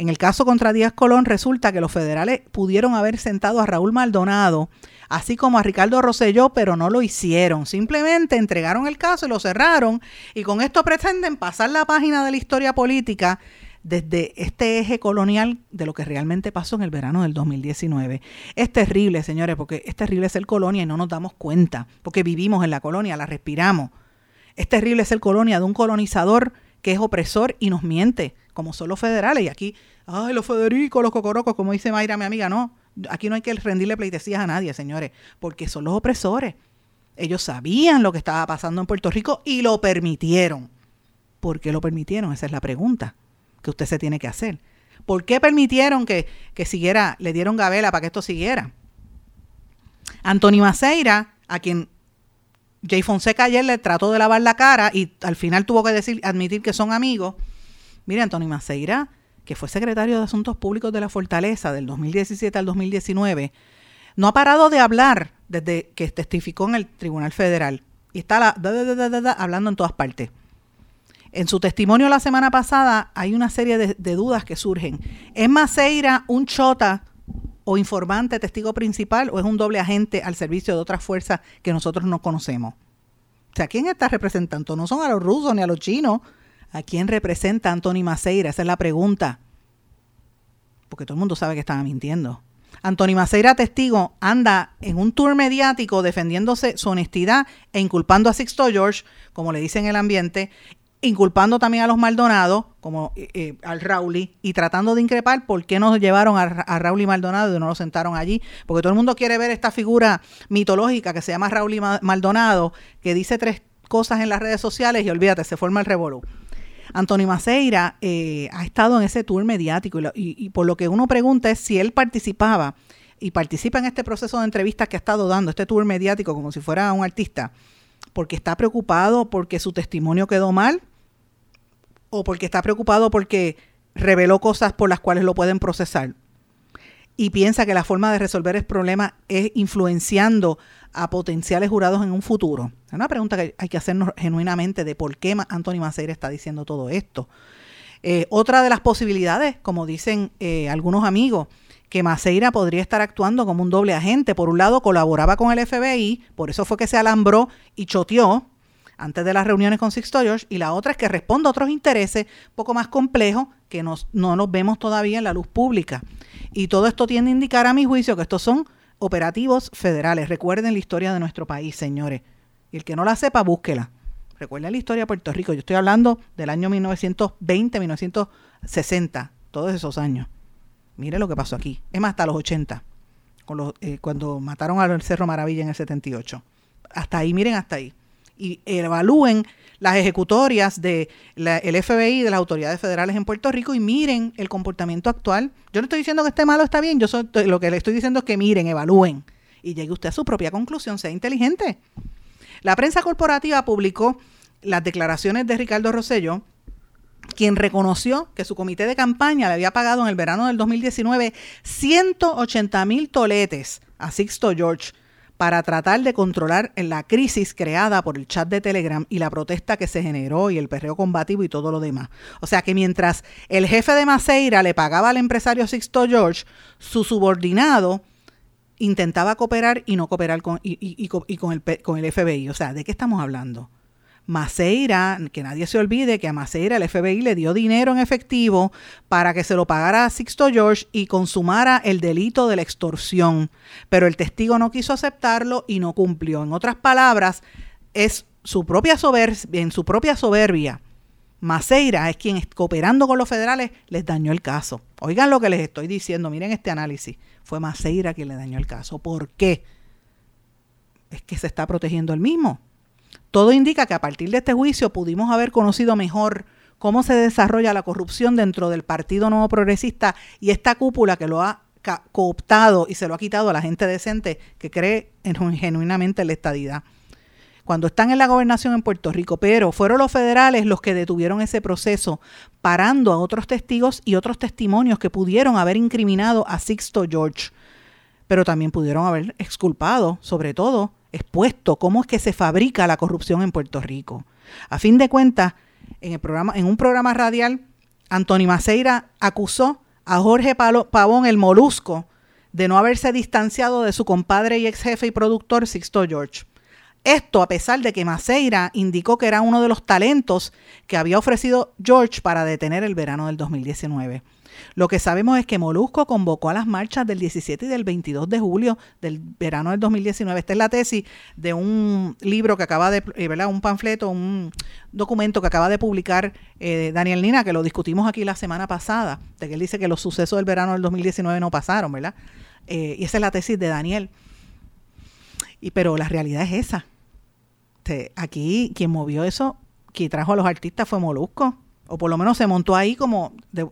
En el caso contra Díaz Colón resulta que los federales pudieron haber sentado a Raúl Maldonado, así como a Ricardo Rosselló, pero no lo hicieron. Simplemente entregaron el caso y lo cerraron y con esto pretenden pasar la página de la historia política desde este eje colonial de lo que realmente pasó en el verano del 2019. Es terrible, señores, porque es terrible ser colonia y no nos damos cuenta, porque vivimos en la colonia, la respiramos. Es terrible ser colonia de un colonizador que es opresor y nos miente, como son los federales. Y aquí ay, los Federicos, los cocorocos, como dice Mayra, mi amiga, no. Aquí no hay que rendirle pleitesías a nadie, señores, porque son los opresores. Ellos sabían lo que estaba pasando en Puerto Rico y lo permitieron. ¿Por qué lo permitieron? Esa es la pregunta que usted se tiene que hacer. ¿Por qué permitieron que, que siguiera, le dieron gabela para que esto siguiera? Antonio Maceira, a quien Jay Fonseca ayer le trató de lavar la cara y al final tuvo que decir, admitir que son amigos. Mire, Antonio Maceira que fue secretario de Asuntos Públicos de la Fortaleza del 2017 al 2019, no ha parado de hablar desde que testificó en el Tribunal Federal. Y está hablando en todas partes. En su testimonio la semana pasada hay una serie de, de dudas que surgen. ¿Es Maceira un chota o informante, testigo principal, o es un doble agente al servicio de otras fuerzas que nosotros no conocemos? O sea, ¿quién está representando? No son a los rusos ni a los chinos, ¿A quién representa Anthony Maceira? Esa es la pregunta. Porque todo el mundo sabe que estaba mintiendo. Anthony Maceira, testigo, anda en un tour mediático defendiéndose su honestidad e inculpando a Sixto George, como le dicen en el ambiente, inculpando también a los Maldonado, como eh, eh, al Rauli, y tratando de increpar por qué no llevaron a, a Raúl y Maldonado y no lo sentaron allí. Porque todo el mundo quiere ver esta figura mitológica que se llama Raúl y Maldonado, que dice tres cosas en las redes sociales y olvídate, se forma el revolú. Antonio Maceira eh, ha estado en ese tour mediático y, por lo que uno pregunta es si él participaba y participa en este proceso de entrevistas que ha estado dando, este tour mediático como si fuera un artista, porque está preocupado porque su testimonio quedó mal o porque está preocupado porque reveló cosas por las cuales lo pueden procesar y piensa que la forma de resolver el problema es influenciando a potenciales jurados en un futuro. Es una pregunta que hay que hacernos genuinamente de por qué Anthony Maceira está diciendo todo esto. Eh, otra de las posibilidades, como dicen eh, algunos amigos, que Maceira podría estar actuando como un doble agente. Por un lado, colaboraba con el FBI, por eso fue que se alambró y choteó antes de las reuniones con Sixto y la otra es que responde a otros intereses un poco más complejos que no los vemos todavía en la luz pública. Y todo esto tiende a indicar, a mi juicio, que estos son operativos federales. Recuerden la historia de nuestro país, señores. Y el que no la sepa, búsquela. Recuerden la historia de Puerto Rico. Yo estoy hablando del año 1920, 1960, todos esos años. Mire lo que pasó aquí. Es más, hasta los 80, eh, cuando mataron al Cerro Maravilla en el 78. Hasta ahí, miren hasta ahí. Y evalúen las ejecutorias del el FBI, de las autoridades federales en Puerto Rico y miren el comportamiento actual. Yo no estoy diciendo que esté malo está bien, yo lo que le estoy diciendo es que miren, evalúen y llegue usted a su propia conclusión, sea inteligente. La prensa corporativa publicó las declaraciones de Ricardo Rosello, quien reconoció que su comité de campaña le había pagado en el verano del 2019 180 mil toletes a Sixto George para tratar de controlar la crisis creada por el chat de Telegram y la protesta que se generó y el perreo combativo y todo lo demás. O sea que mientras el jefe de Maceira le pagaba al empresario Sixto George, su subordinado intentaba cooperar y no cooperar con, con, el, con el FBI. O sea, ¿de qué estamos hablando? Maceira, que nadie se olvide que a Maceira el FBI le dio dinero en efectivo para que se lo pagara a Sixto George y consumara el delito de la extorsión. Pero el testigo no quiso aceptarlo y no cumplió. En otras palabras, es su propia soberbia, en su propia soberbia. Maceira es quien, cooperando con los federales, les dañó el caso. Oigan lo que les estoy diciendo, miren este análisis. Fue Maceira quien le dañó el caso. ¿Por qué? Es que se está protegiendo el mismo todo indica que a partir de este juicio pudimos haber conocido mejor cómo se desarrolla la corrupción dentro del Partido Nuevo Progresista y esta cúpula que lo ha cooptado y se lo ha quitado a la gente decente que cree en, genuinamente en la estadidad. Cuando están en la gobernación en Puerto Rico, pero fueron los federales los que detuvieron ese proceso, parando a otros testigos y otros testimonios que pudieron haber incriminado a Sixto George, pero también pudieron haber exculpado, sobre todo, expuesto cómo es que se fabrica la corrupción en Puerto Rico. A fin de cuentas, en, el programa, en un programa radial, Antoni Maceira acusó a Jorge Pavón el Molusco de no haberse distanciado de su compadre y ex jefe y productor Sixto George. Esto a pesar de que Maceira indicó que era uno de los talentos que había ofrecido George para detener el verano del 2019. Lo que sabemos es que Molusco convocó a las marchas del 17 y del 22 de julio del verano del 2019. Esta es la tesis de un libro que acaba de, eh, ¿verdad? Un panfleto, un documento que acaba de publicar eh, Daniel Nina, que lo discutimos aquí la semana pasada, de que él dice que los sucesos del verano del 2019 no pasaron, ¿verdad? Eh, y esa es la tesis de Daniel. Y, pero la realidad es esa. aquí quien movió eso, quien trajo a los artistas fue Molusco o por lo menos se montó ahí como de,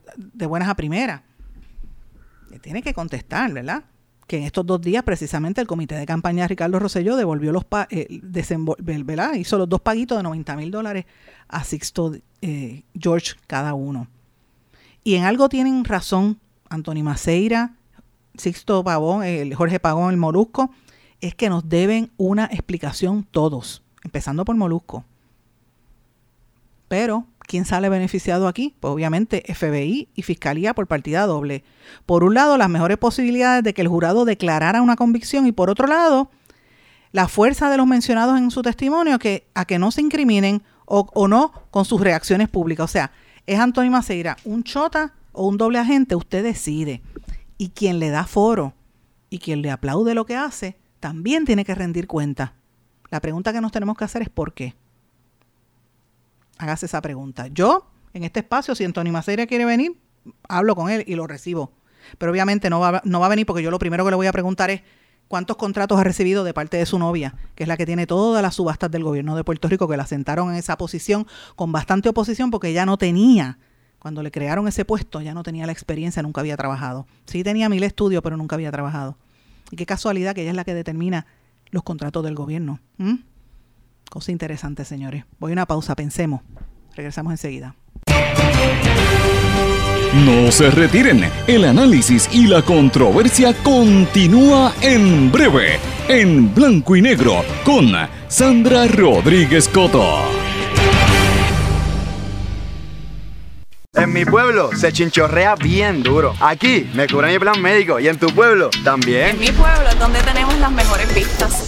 buenas a primeras. Tiene que contestar, ¿verdad? Que en estos dos días precisamente el comité de campaña de Ricardo Rosselló devolvió los eh, ¿verdad? hizo los dos paguitos de 90 mil dólares a Sixto eh, George cada uno. Y en algo tienen razón Anthony Maceira, Sixto Pavón, el Jorge Pagón, el Molusco, es que nos deben una explicación todos, empezando por Molusco. Pero ¿Quién sale beneficiado aquí? Pues obviamente FBI y Fiscalía por partida doble. Por un lado, las mejores posibilidades de que el jurado declarara una convicción y por otro lado, la fuerza de los mencionados en su testimonio que, a que no se incriminen o, no con sus reacciones públicas. O sea, es Antonio Maceira un chota o un doble agente, usted decide. Y quien le da foro y quien le aplaude lo que hace, también tiene que rendir cuenta. La pregunta que nos tenemos que hacer es ¿por qué? Hágase esa pregunta. Yo, en este espacio, si Antonio Maceira quiere venir, hablo con él y lo recibo. Pero obviamente no va, no va a venir porque yo lo primero que le voy a preguntar es cuántos contratos ha recibido de parte de su novia, que es la que tiene todas las subastas del gobierno de Puerto Rico, que la sentaron en esa posición con bastante oposición porque ya no tenía, cuando le crearon ese puesto, ya no tenía la experiencia, nunca había trabajado. Sí tenía mil estudios, pero nunca había trabajado. Y qué casualidad que ella es la que determina los contratos del gobierno. Cosa interesante, señores. Voy a una pausa, pensemos. Regresamos enseguida. No se retiren, el análisis y la controversia continúa en breve, en blanco y negro, con Sandra Rodríguez Coto. En mi pueblo se chinchorrea bien duro. Aquí me cubre mi plan médico y en tu pueblo también. En mi pueblo es donde tenemos las mejores vistas.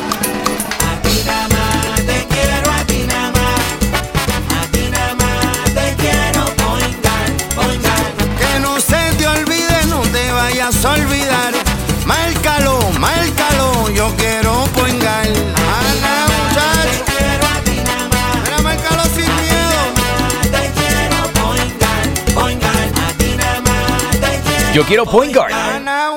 Vayas a olvidar. Márcalo, márcalo, yo quiero poingar. Ana, muchacho. Mira, márcalo sin miedo. Quiero poingar, poingar. Yo quiero. Ana,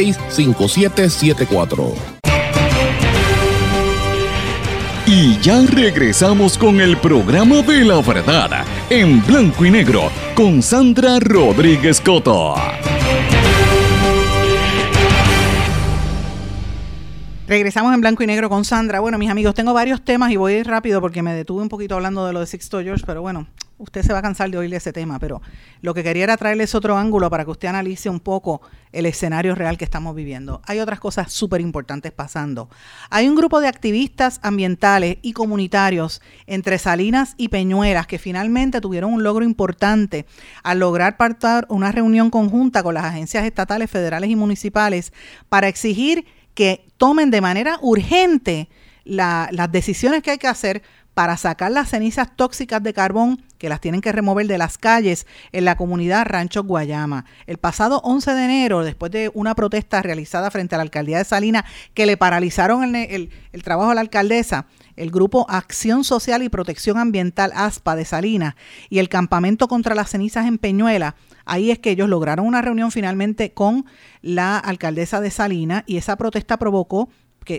939-336-5774. Y ya regresamos con el programa de la verdad en blanco y negro con Sandra Rodríguez Coto. Regresamos en blanco y negro con Sandra. Bueno, mis amigos, tengo varios temas y voy a ir rápido porque me detuve un poquito hablando de lo de Sixto George, pero bueno, usted se va a cansar de oírle ese tema, pero lo que quería era traerles otro ángulo para que usted analice un poco el escenario real que estamos viviendo. Hay otras cosas súper importantes pasando. Hay un grupo de activistas ambientales y comunitarios entre Salinas y Peñuelas que finalmente tuvieron un logro importante al lograr partar una reunión conjunta con las agencias estatales, federales y municipales para exigir que tomen de manera urgente la- las decisiones que hay que hacer para sacar las cenizas tóxicas de carbón que las tienen que remover de las calles en la comunidad Rancho Guayama. El pasado 11 de enero, después de una protesta realizada frente a la alcaldía de Salinas, que le paralizaron el, trabajo a la alcaldesa, el grupo Acción Social y Protección Ambiental ASPA de Salinas y el Campamento contra las Cenizas en Peñuela, ahí es que ellos lograron una reunión finalmente con la alcaldesa de Salinas y esa protesta provocó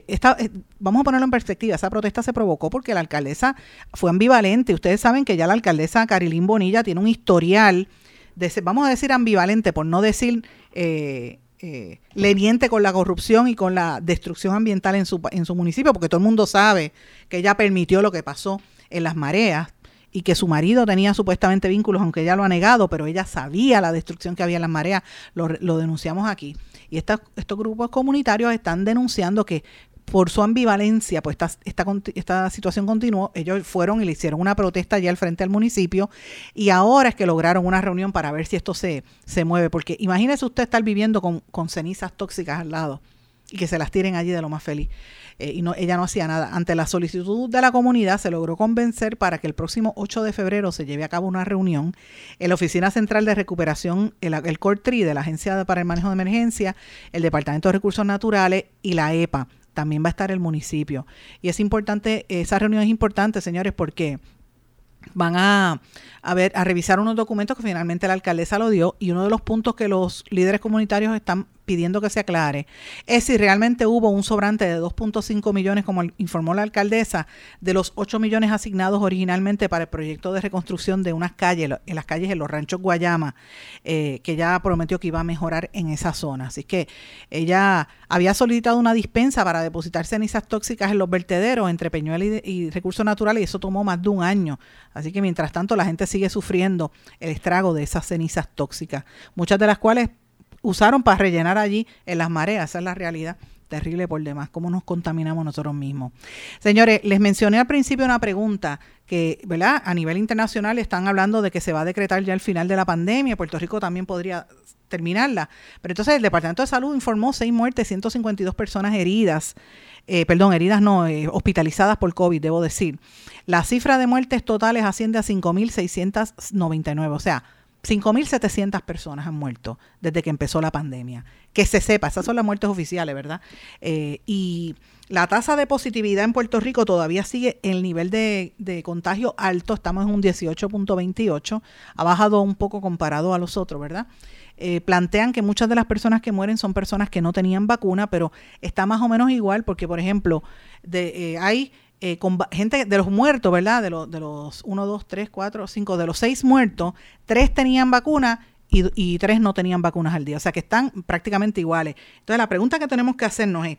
esta, eh, vamos a ponerlo en perspectiva, esa protesta se provocó porque la alcaldesa fue ambivalente. Ustedes saben que ya la alcaldesa Carilín Bonilla tiene un historial de, vamos a decir ambivalente, por no decir eh, eh, leniente con la corrupción y con la destrucción ambiental en su, en su municipio, porque todo el mundo sabe que ella permitió lo que pasó en las mareas y que su marido tenía supuestamente vínculos, aunque ella lo ha negado, pero ella sabía la destrucción que había en las mareas, lo, lo denunciamos aquí. Y estos grupos comunitarios están denunciando que por su ambivalencia, pues esta, esta situación continuó, ellos fueron y le hicieron una protesta allá al frente del municipio y ahora es que lograron una reunión para ver si esto se, se mueve, porque imagínese usted estar viviendo con, con cenizas tóxicas al lado y que se las tiren allí de lo más feliz. Eh, y no, ella no hacía nada. Ante la solicitud de la comunidad se logró convencer para que el próximo 8 de febrero se lleve a cabo una reunión en la Oficina Central de Recuperación, el, el CORTRI de la Agencia para el Manejo de Emergencia, el Departamento de Recursos Naturales y la EPA. También va a estar el municipio. Y es importante, esa reunión es importante, señores, porque van a, a ver a revisar unos documentos que finalmente la alcaldesa lo dio y uno de los puntos que los líderes comunitarios están pidiendo que se aclare es si realmente hubo un sobrante de 2.5 millones, como informó la alcaldesa, de los 8 millones asignados originalmente para el proyecto de reconstrucción de unas calles, en las calles en los ranchos Guayama, eh, que ya prometió que iba a mejorar en esa zona. Así que ella había solicitado una dispensa para depositar cenizas tóxicas en los vertederos entre Peñuela y, y Recursos Naturales y eso tomó más de un año. Así que mientras tanto la gente sigue sufriendo el estrago de esas cenizas tóxicas, muchas de las cuales usaron para rellenar allí en las mareas, esa es la realidad terrible por demás, cómo nos contaminamos nosotros mismos. Señores, les mencioné al principio una pregunta que, ¿verdad? A nivel internacional están hablando de que se va a decretar ya el final de la pandemia, Puerto Rico también podría terminarla, pero entonces el Departamento de Salud informó seis muertes, 152 personas heridas, eh, perdón, heridas no, eh, hospitalizadas por COVID, debo decir. La cifra de muertes totales asciende a 5.699, o sea, 5.700 personas han muerto desde que empezó la pandemia. Que se sepa, esas son las muertes oficiales, ¿verdad? Eh, y la tasa de positividad en Puerto Rico todavía sigue el nivel de, de contagio alto, estamos en un 18.28, ha bajado un poco comparado a los otros, ¿verdad? Eh, plantean que muchas de las personas que mueren son personas que no tenían vacuna, pero está más o menos igual porque, por ejemplo, de, eh, hay eh, con gente de los muertos, ¿verdad? De, los de los 1, 2, 3, 4, 5, de los 6 muertos, 3 tenían vacuna y, y 3 no tenían vacunas al día. O sea que están prácticamente iguales. Entonces la pregunta que tenemos que hacernos es,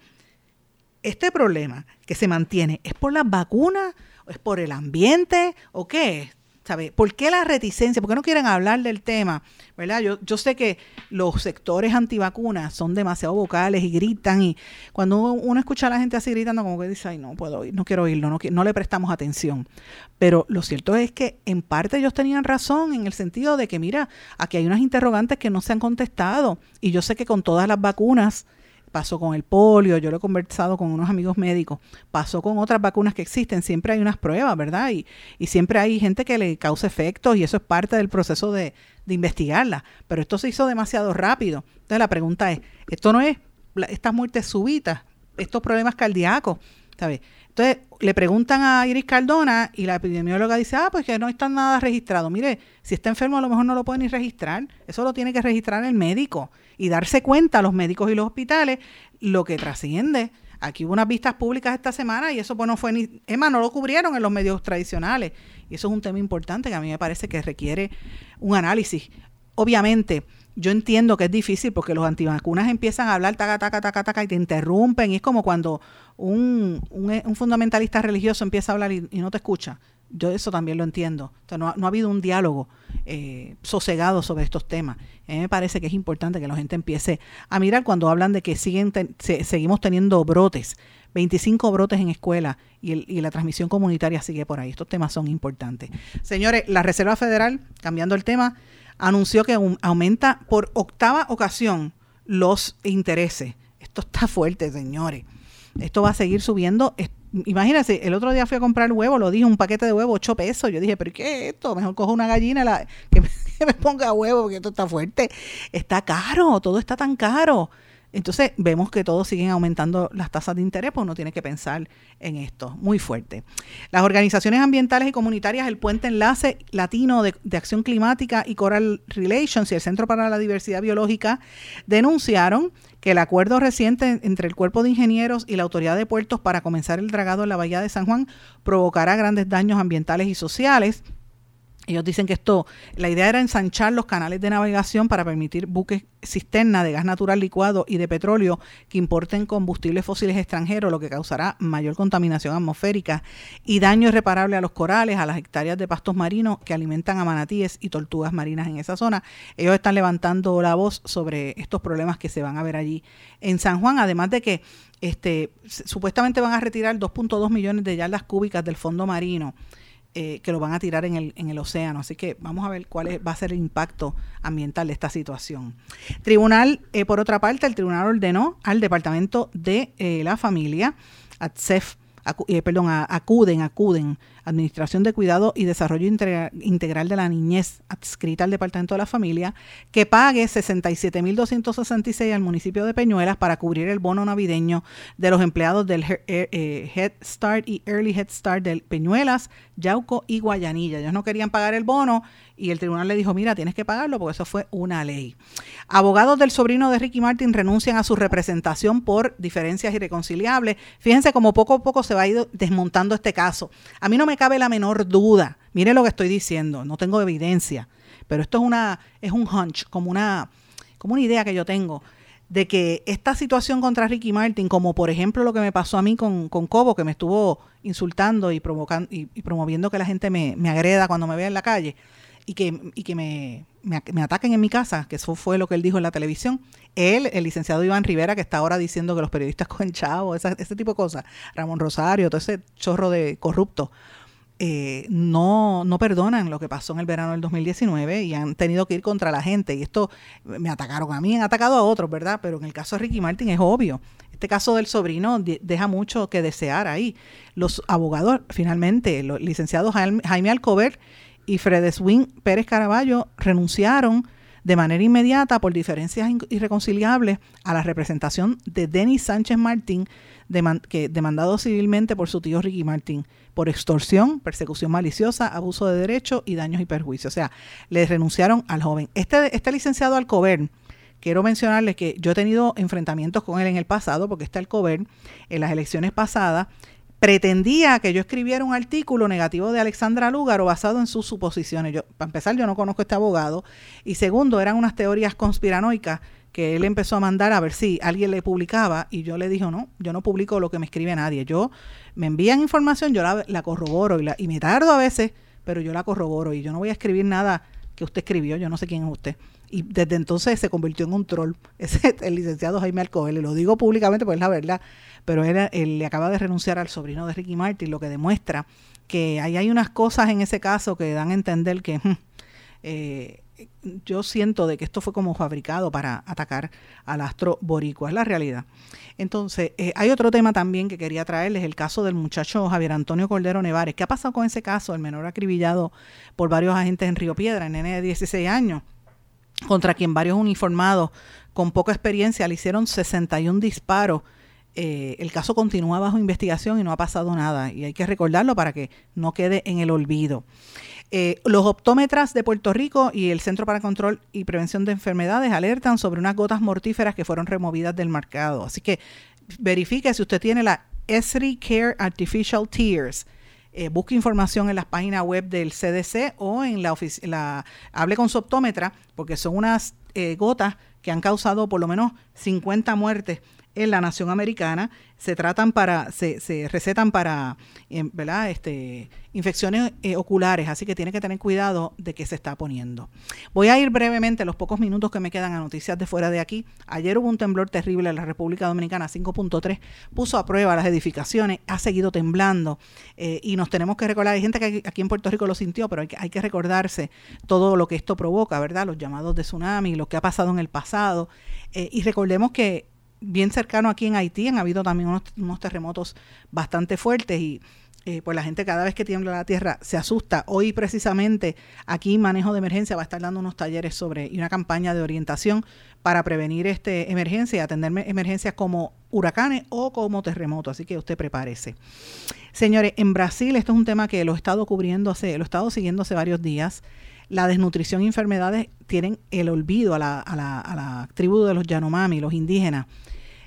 ¿este problema que se mantiene es por las vacunas? ¿O es por el ambiente? ¿O qué es? ¿Sabe? ¿Por qué la reticencia? ¿Por qué no quieren hablar del tema? ¿Verdad? Yo, yo sé que los sectores antivacunas son demasiado vocales y gritan y cuando uno, escucha a la gente así gritando como que dice, ay, no puedo oír, no quiero oírlo, no le prestamos atención. Pero lo cierto es que en parte ellos tenían razón en el sentido de que, mira, aquí hay unas interrogantes que no se han contestado y yo sé que con todas las vacunas pasó con el polio, yo lo he conversado con unos amigos médicos, pasó con otras vacunas que existen, siempre hay unas pruebas, ¿verdad? Y, y siempre hay gente que le causa efectos y eso es parte del proceso de, de investigarla, pero esto se hizo demasiado rápido. Entonces la pregunta es, ¿esto no es estas muertes súbitas, estos problemas cardíacos? ¿sabes? Entonces le preguntan a Iris Cardona y la epidemióloga dice, ah, pues que no está nada registrado. Mire, si está enfermo a lo mejor no lo puede ni registrar. Eso lo tiene que registrar el médico y darse cuenta a los médicos y los hospitales lo que trasciende. Aquí hubo unas vistas públicas esta semana y eso pues no fue ni... Emma, no lo cubrieron en los medios tradicionales. Y eso es un tema importante que a mí me parece que requiere un análisis. Obviamente, yo entiendo que es difícil porque los antivacunas empiezan a hablar taca, taca, taca, taca y te interrumpen. Y es como cuando un, un, un fundamentalista religioso empieza a hablar y, no te escucha. Yo eso también lo entiendo. O sea, no, no ha habido un diálogo eh, sosegado sobre estos temas. A mí me parece que es importante que la gente empiece a mirar cuando hablan de que siguen ten- se- seguimos teniendo brotes. 25 brotes en escuela y, el- y la transmisión comunitaria sigue por ahí. Estos temas son importantes. Señores, la Reserva Federal, cambiando el tema, anunció que aum- aumenta por octava ocasión los intereses. Esto está fuerte, señores. Esto va a seguir subiendo. Imagínense, el otro día fui a comprar huevo, lo dije, un paquete de huevo, 8 pesos. Yo dije, ¿pero qué es esto? Mejor cojo una gallina *laughs* que, me, que me ponga huevo, porque esto está fuerte. Está caro, todo está tan caro. Entonces vemos que todos siguen aumentando las tasas de interés, pues uno tiene que pensar en esto, muy fuerte. Las organizaciones ambientales y comunitarias, el Puente Enlace Latino de, Acción Climática y Coral Relations y el Centro para la Diversidad Biológica denunciaron que el acuerdo reciente entre el Cuerpo de Ingenieros y la Autoridad de Puertos para comenzar el dragado en la Bahía de San Juan provocará grandes daños ambientales y sociales. Ellos dicen que esto, la idea era ensanchar los canales de navegación para permitir buques cisterna de gas natural licuado y de petróleo que importen combustibles fósiles extranjeros, lo que causará mayor contaminación atmosférica y daño irreparable a los corales, a las hectáreas de pastos marinos que alimentan a manatíes y tortugas marinas en esa zona. Ellos están levantando la voz sobre estos problemas que se van a ver allí en San Juan, además de que este, supuestamente van a retirar 2.2 millones de yardas cúbicas del fondo marino eh, que lo van a tirar en el, en el océano. Así que vamos a ver cuál va a ser el impacto ambiental de esta situación. Tribunal, eh, por otra parte, el tribunal ordenó al Departamento de eh, la Familia, ATSEF, acu- eh, perdón, a- acuden, acuden, Administración de Cuidado y Desarrollo Integra- Integral de la Niñez, adscrita al Departamento de la Familia, que pague 67.266 al municipio de Peñuelas para cubrir el bono navideño de los empleados del eh, eh, Head Start y Early Head Start de Peñuelas, Yauco y Guayanilla. Ellos no querían pagar el bono y el tribunal le dijo, mira, tienes que pagarlo porque eso fue una ley. Abogados del sobrino de Ricky Martin renuncian a su representación por diferencias irreconciliables. Fíjense cómo poco a poco se va a ir desmontando este caso. A mí no me cabe la menor duda. Mire lo que estoy diciendo, no tengo evidencia, pero esto es una es un hunch, como una como una idea que yo tengo de que esta situación contra Ricky Martin, como por ejemplo lo que me pasó a mí con, con Cobo, que me estuvo insultando y provocando y, promoviendo que la gente me, me agreda cuando me vea en la calle y que, y que me, me, me ataquen en mi casa, que eso fue lo que él dijo en la televisión. Él, el licenciado Iván Rivera, que está ahora diciendo que los periodistas cogen chavo, ese tipo de cosas, Ramón Rosario, todo ese chorro de corrupto, eh, no, no perdonan lo que pasó en el verano del 2019 y han tenido que ir contra la gente. Y esto me atacaron a mí, han atacado a otros, ¿verdad? Pero en el caso de Ricky Martin es obvio. Este caso del sobrino de- deja mucho que desear ahí. Los abogados, finalmente, los licenciados Jaime Alcover y Fredeswin Pérez Caraballo renunciaron de manera inmediata por diferencias irreconciliables a la representación de Denis Sánchez Martín, que, demandado civilmente por su tío Ricky Martín por extorsión, persecución maliciosa, abuso de derecho y daños y perjuicios. O sea, le renunciaron al joven. Este, este licenciado Alcover, quiero mencionarles que yo he tenido enfrentamientos con él en el pasado, porque este Alcover, en las elecciones pasadas, pretendía que yo escribiera un artículo negativo de Alexandra Lúgaro basado en sus suposiciones. Yo, para empezar, yo no conozco a este abogado. Y segundo, eran unas teorías conspiranoicas que él empezó a mandar a ver si alguien le publicaba y yo le dije, no, yo no publico lo que me escribe nadie. Yo me envían información, yo la, corroboro y, la, y me tardo a veces, pero yo la corroboro y yo no voy a escribir nada que usted escribió, yo no sé quién es usted. Y desde entonces se convirtió en un troll. *laughs* Es el licenciado Jaime Alcohol, lo digo públicamente porque es la verdad, pero él, él le acaba de renunciar al sobrino de Ricky Martin, lo que demuestra que ahí hay unas cosas en ese caso que dan a entender que *laughs* eh, yo siento de que esto fue como fabricado para atacar al astro boricua, es la realidad. Entonces, eh, hay otro tema también que quería traerles, el caso del muchacho Javier Antonio Cordero Nevares. ¿Qué ha pasado con ese caso? El menor acribillado por varios agentes en Río Piedra, el nene de 16 años, contra quien varios uniformados con poca experiencia le hicieron 61 disparos. Eh, el caso continúa bajo investigación y no ha pasado nada. Y hay que recordarlo para que no quede en el olvido. Eh, los optómetras de Puerto Rico y el Centro para Control y Prevención de Enfermedades alertan sobre unas gotas mortíferas que fueron removidas del mercado. Así que verifique si usted tiene la Esri Care Artificial Tears. Eh, busque información en las páginas web del CDC o en la, la hable con su optómetra porque son unas eh, gotas que han causado por lo menos 50 muertes en la nación americana se tratan para se, recetan para em, ¿verdad? este infecciones eh, oculares así que tiene que tener cuidado de qué se está poniendo. Voy a ir brevemente los pocos minutos que me quedan a noticias de fuera de aquí. Ayer hubo un temblor terrible en la República Dominicana 5.3 puso a prueba las edificaciones ha seguido temblando eh, y nos tenemos que recordar hay gente que aquí en Puerto Rico lo sintió pero hay que, hay que recordarse todo lo que esto provoca verdad los llamados de tsunami lo que ha pasado en el pasado eh, y recordemos que bien cercano aquí en Haití han habido también unos, terremotos bastante fuertes y eh, pues la gente cada vez que tiembla la tierra se asusta. Hoy precisamente aquí Manejo de Emergencia va a estar dando unos talleres sobre y una campaña de orientación para prevenir este emergencia y atender emergencias como huracanes o como terremotos. Así que usted prepárese. Señores, en Brasil esto es un tema que lo he estado cubriendo hace, lo he estado siguiendo hace varios días. La desnutrición y enfermedades tienen el olvido a la, a la, a la tribu de los Yanomami, los indígenas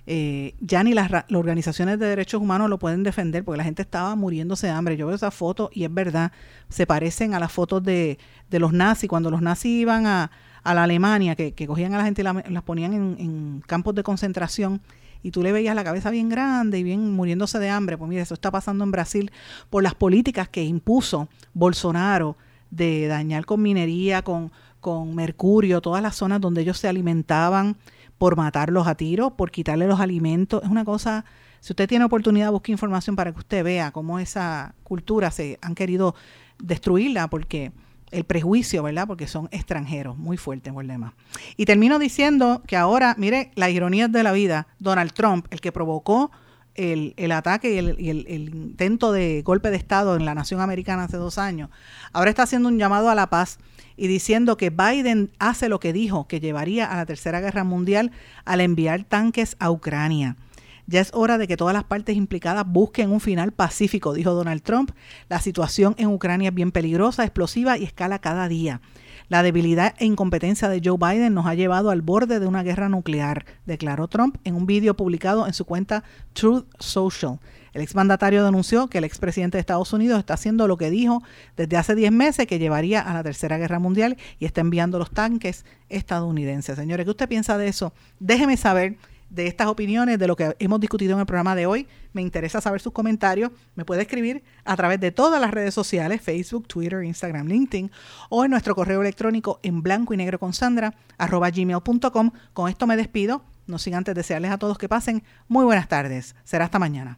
eh, ya ni las, organizaciones de derechos humanos lo pueden defender porque la gente estaba muriéndose de hambre. Yo veo esa foto y es verdad, se parecen a las fotos de, los nazis, cuando los nazis iban a, la Alemania, que, cogían a la gente y las ponían en, campos de concentración y tú le veías la cabeza bien grande y bien muriéndose de hambre. Pues mira, eso está pasando en Brasil por las políticas que impuso Bolsonaro de dañar con minería, con, con mercurio, todas las zonas donde ellos se alimentaban por matarlos a tiros, por quitarle los alimentos. Es una cosa, si usted tiene oportunidad, busque información para que usted vea cómo esa cultura se han querido destruirla porque el prejuicio, ¿verdad? Porque son extranjeros, muy fuerte el problema. Y termino diciendo que ahora, mire, la ironía de la vida, Donald Trump, el que provocó el, el ataque y, el, y el, el, intento de golpe de Estado en la nación americana hace dos años, ahora está haciendo un llamado a la paz y diciendo que Biden hace lo que dijo, que llevaría a la Tercera Guerra Mundial al enviar tanques a Ucrania. Ya es hora de que todas las partes implicadas busquen un final pacífico, dijo Donald Trump. La situación en Ucrania es bien peligrosa, explosiva y escala cada día. La debilidad e incompetencia de Joe Biden nos ha llevado al borde de una guerra nuclear, declaró Trump en un vídeo publicado en su cuenta Truth Social. El exmandatario denunció que el expresidente de Estados Unidos está haciendo lo que dijo desde hace 10 meses que llevaría a la Tercera Guerra Mundial y está enviando los tanques estadounidenses. Señores, ¿qué usted piensa de eso? Déjeme saber de estas opiniones, de lo que hemos discutido en el programa de hoy. Me interesa saber sus comentarios. Me puede escribir a través de todas las redes sociales, Facebook, Twitter, Instagram, LinkedIn, o en nuestro correo electrónico en blanco y negro con Sandra, arroba gmail.com. Con esto me despido. No sin antes desearles a todos que pasen muy buenas tardes. Será hasta mañana.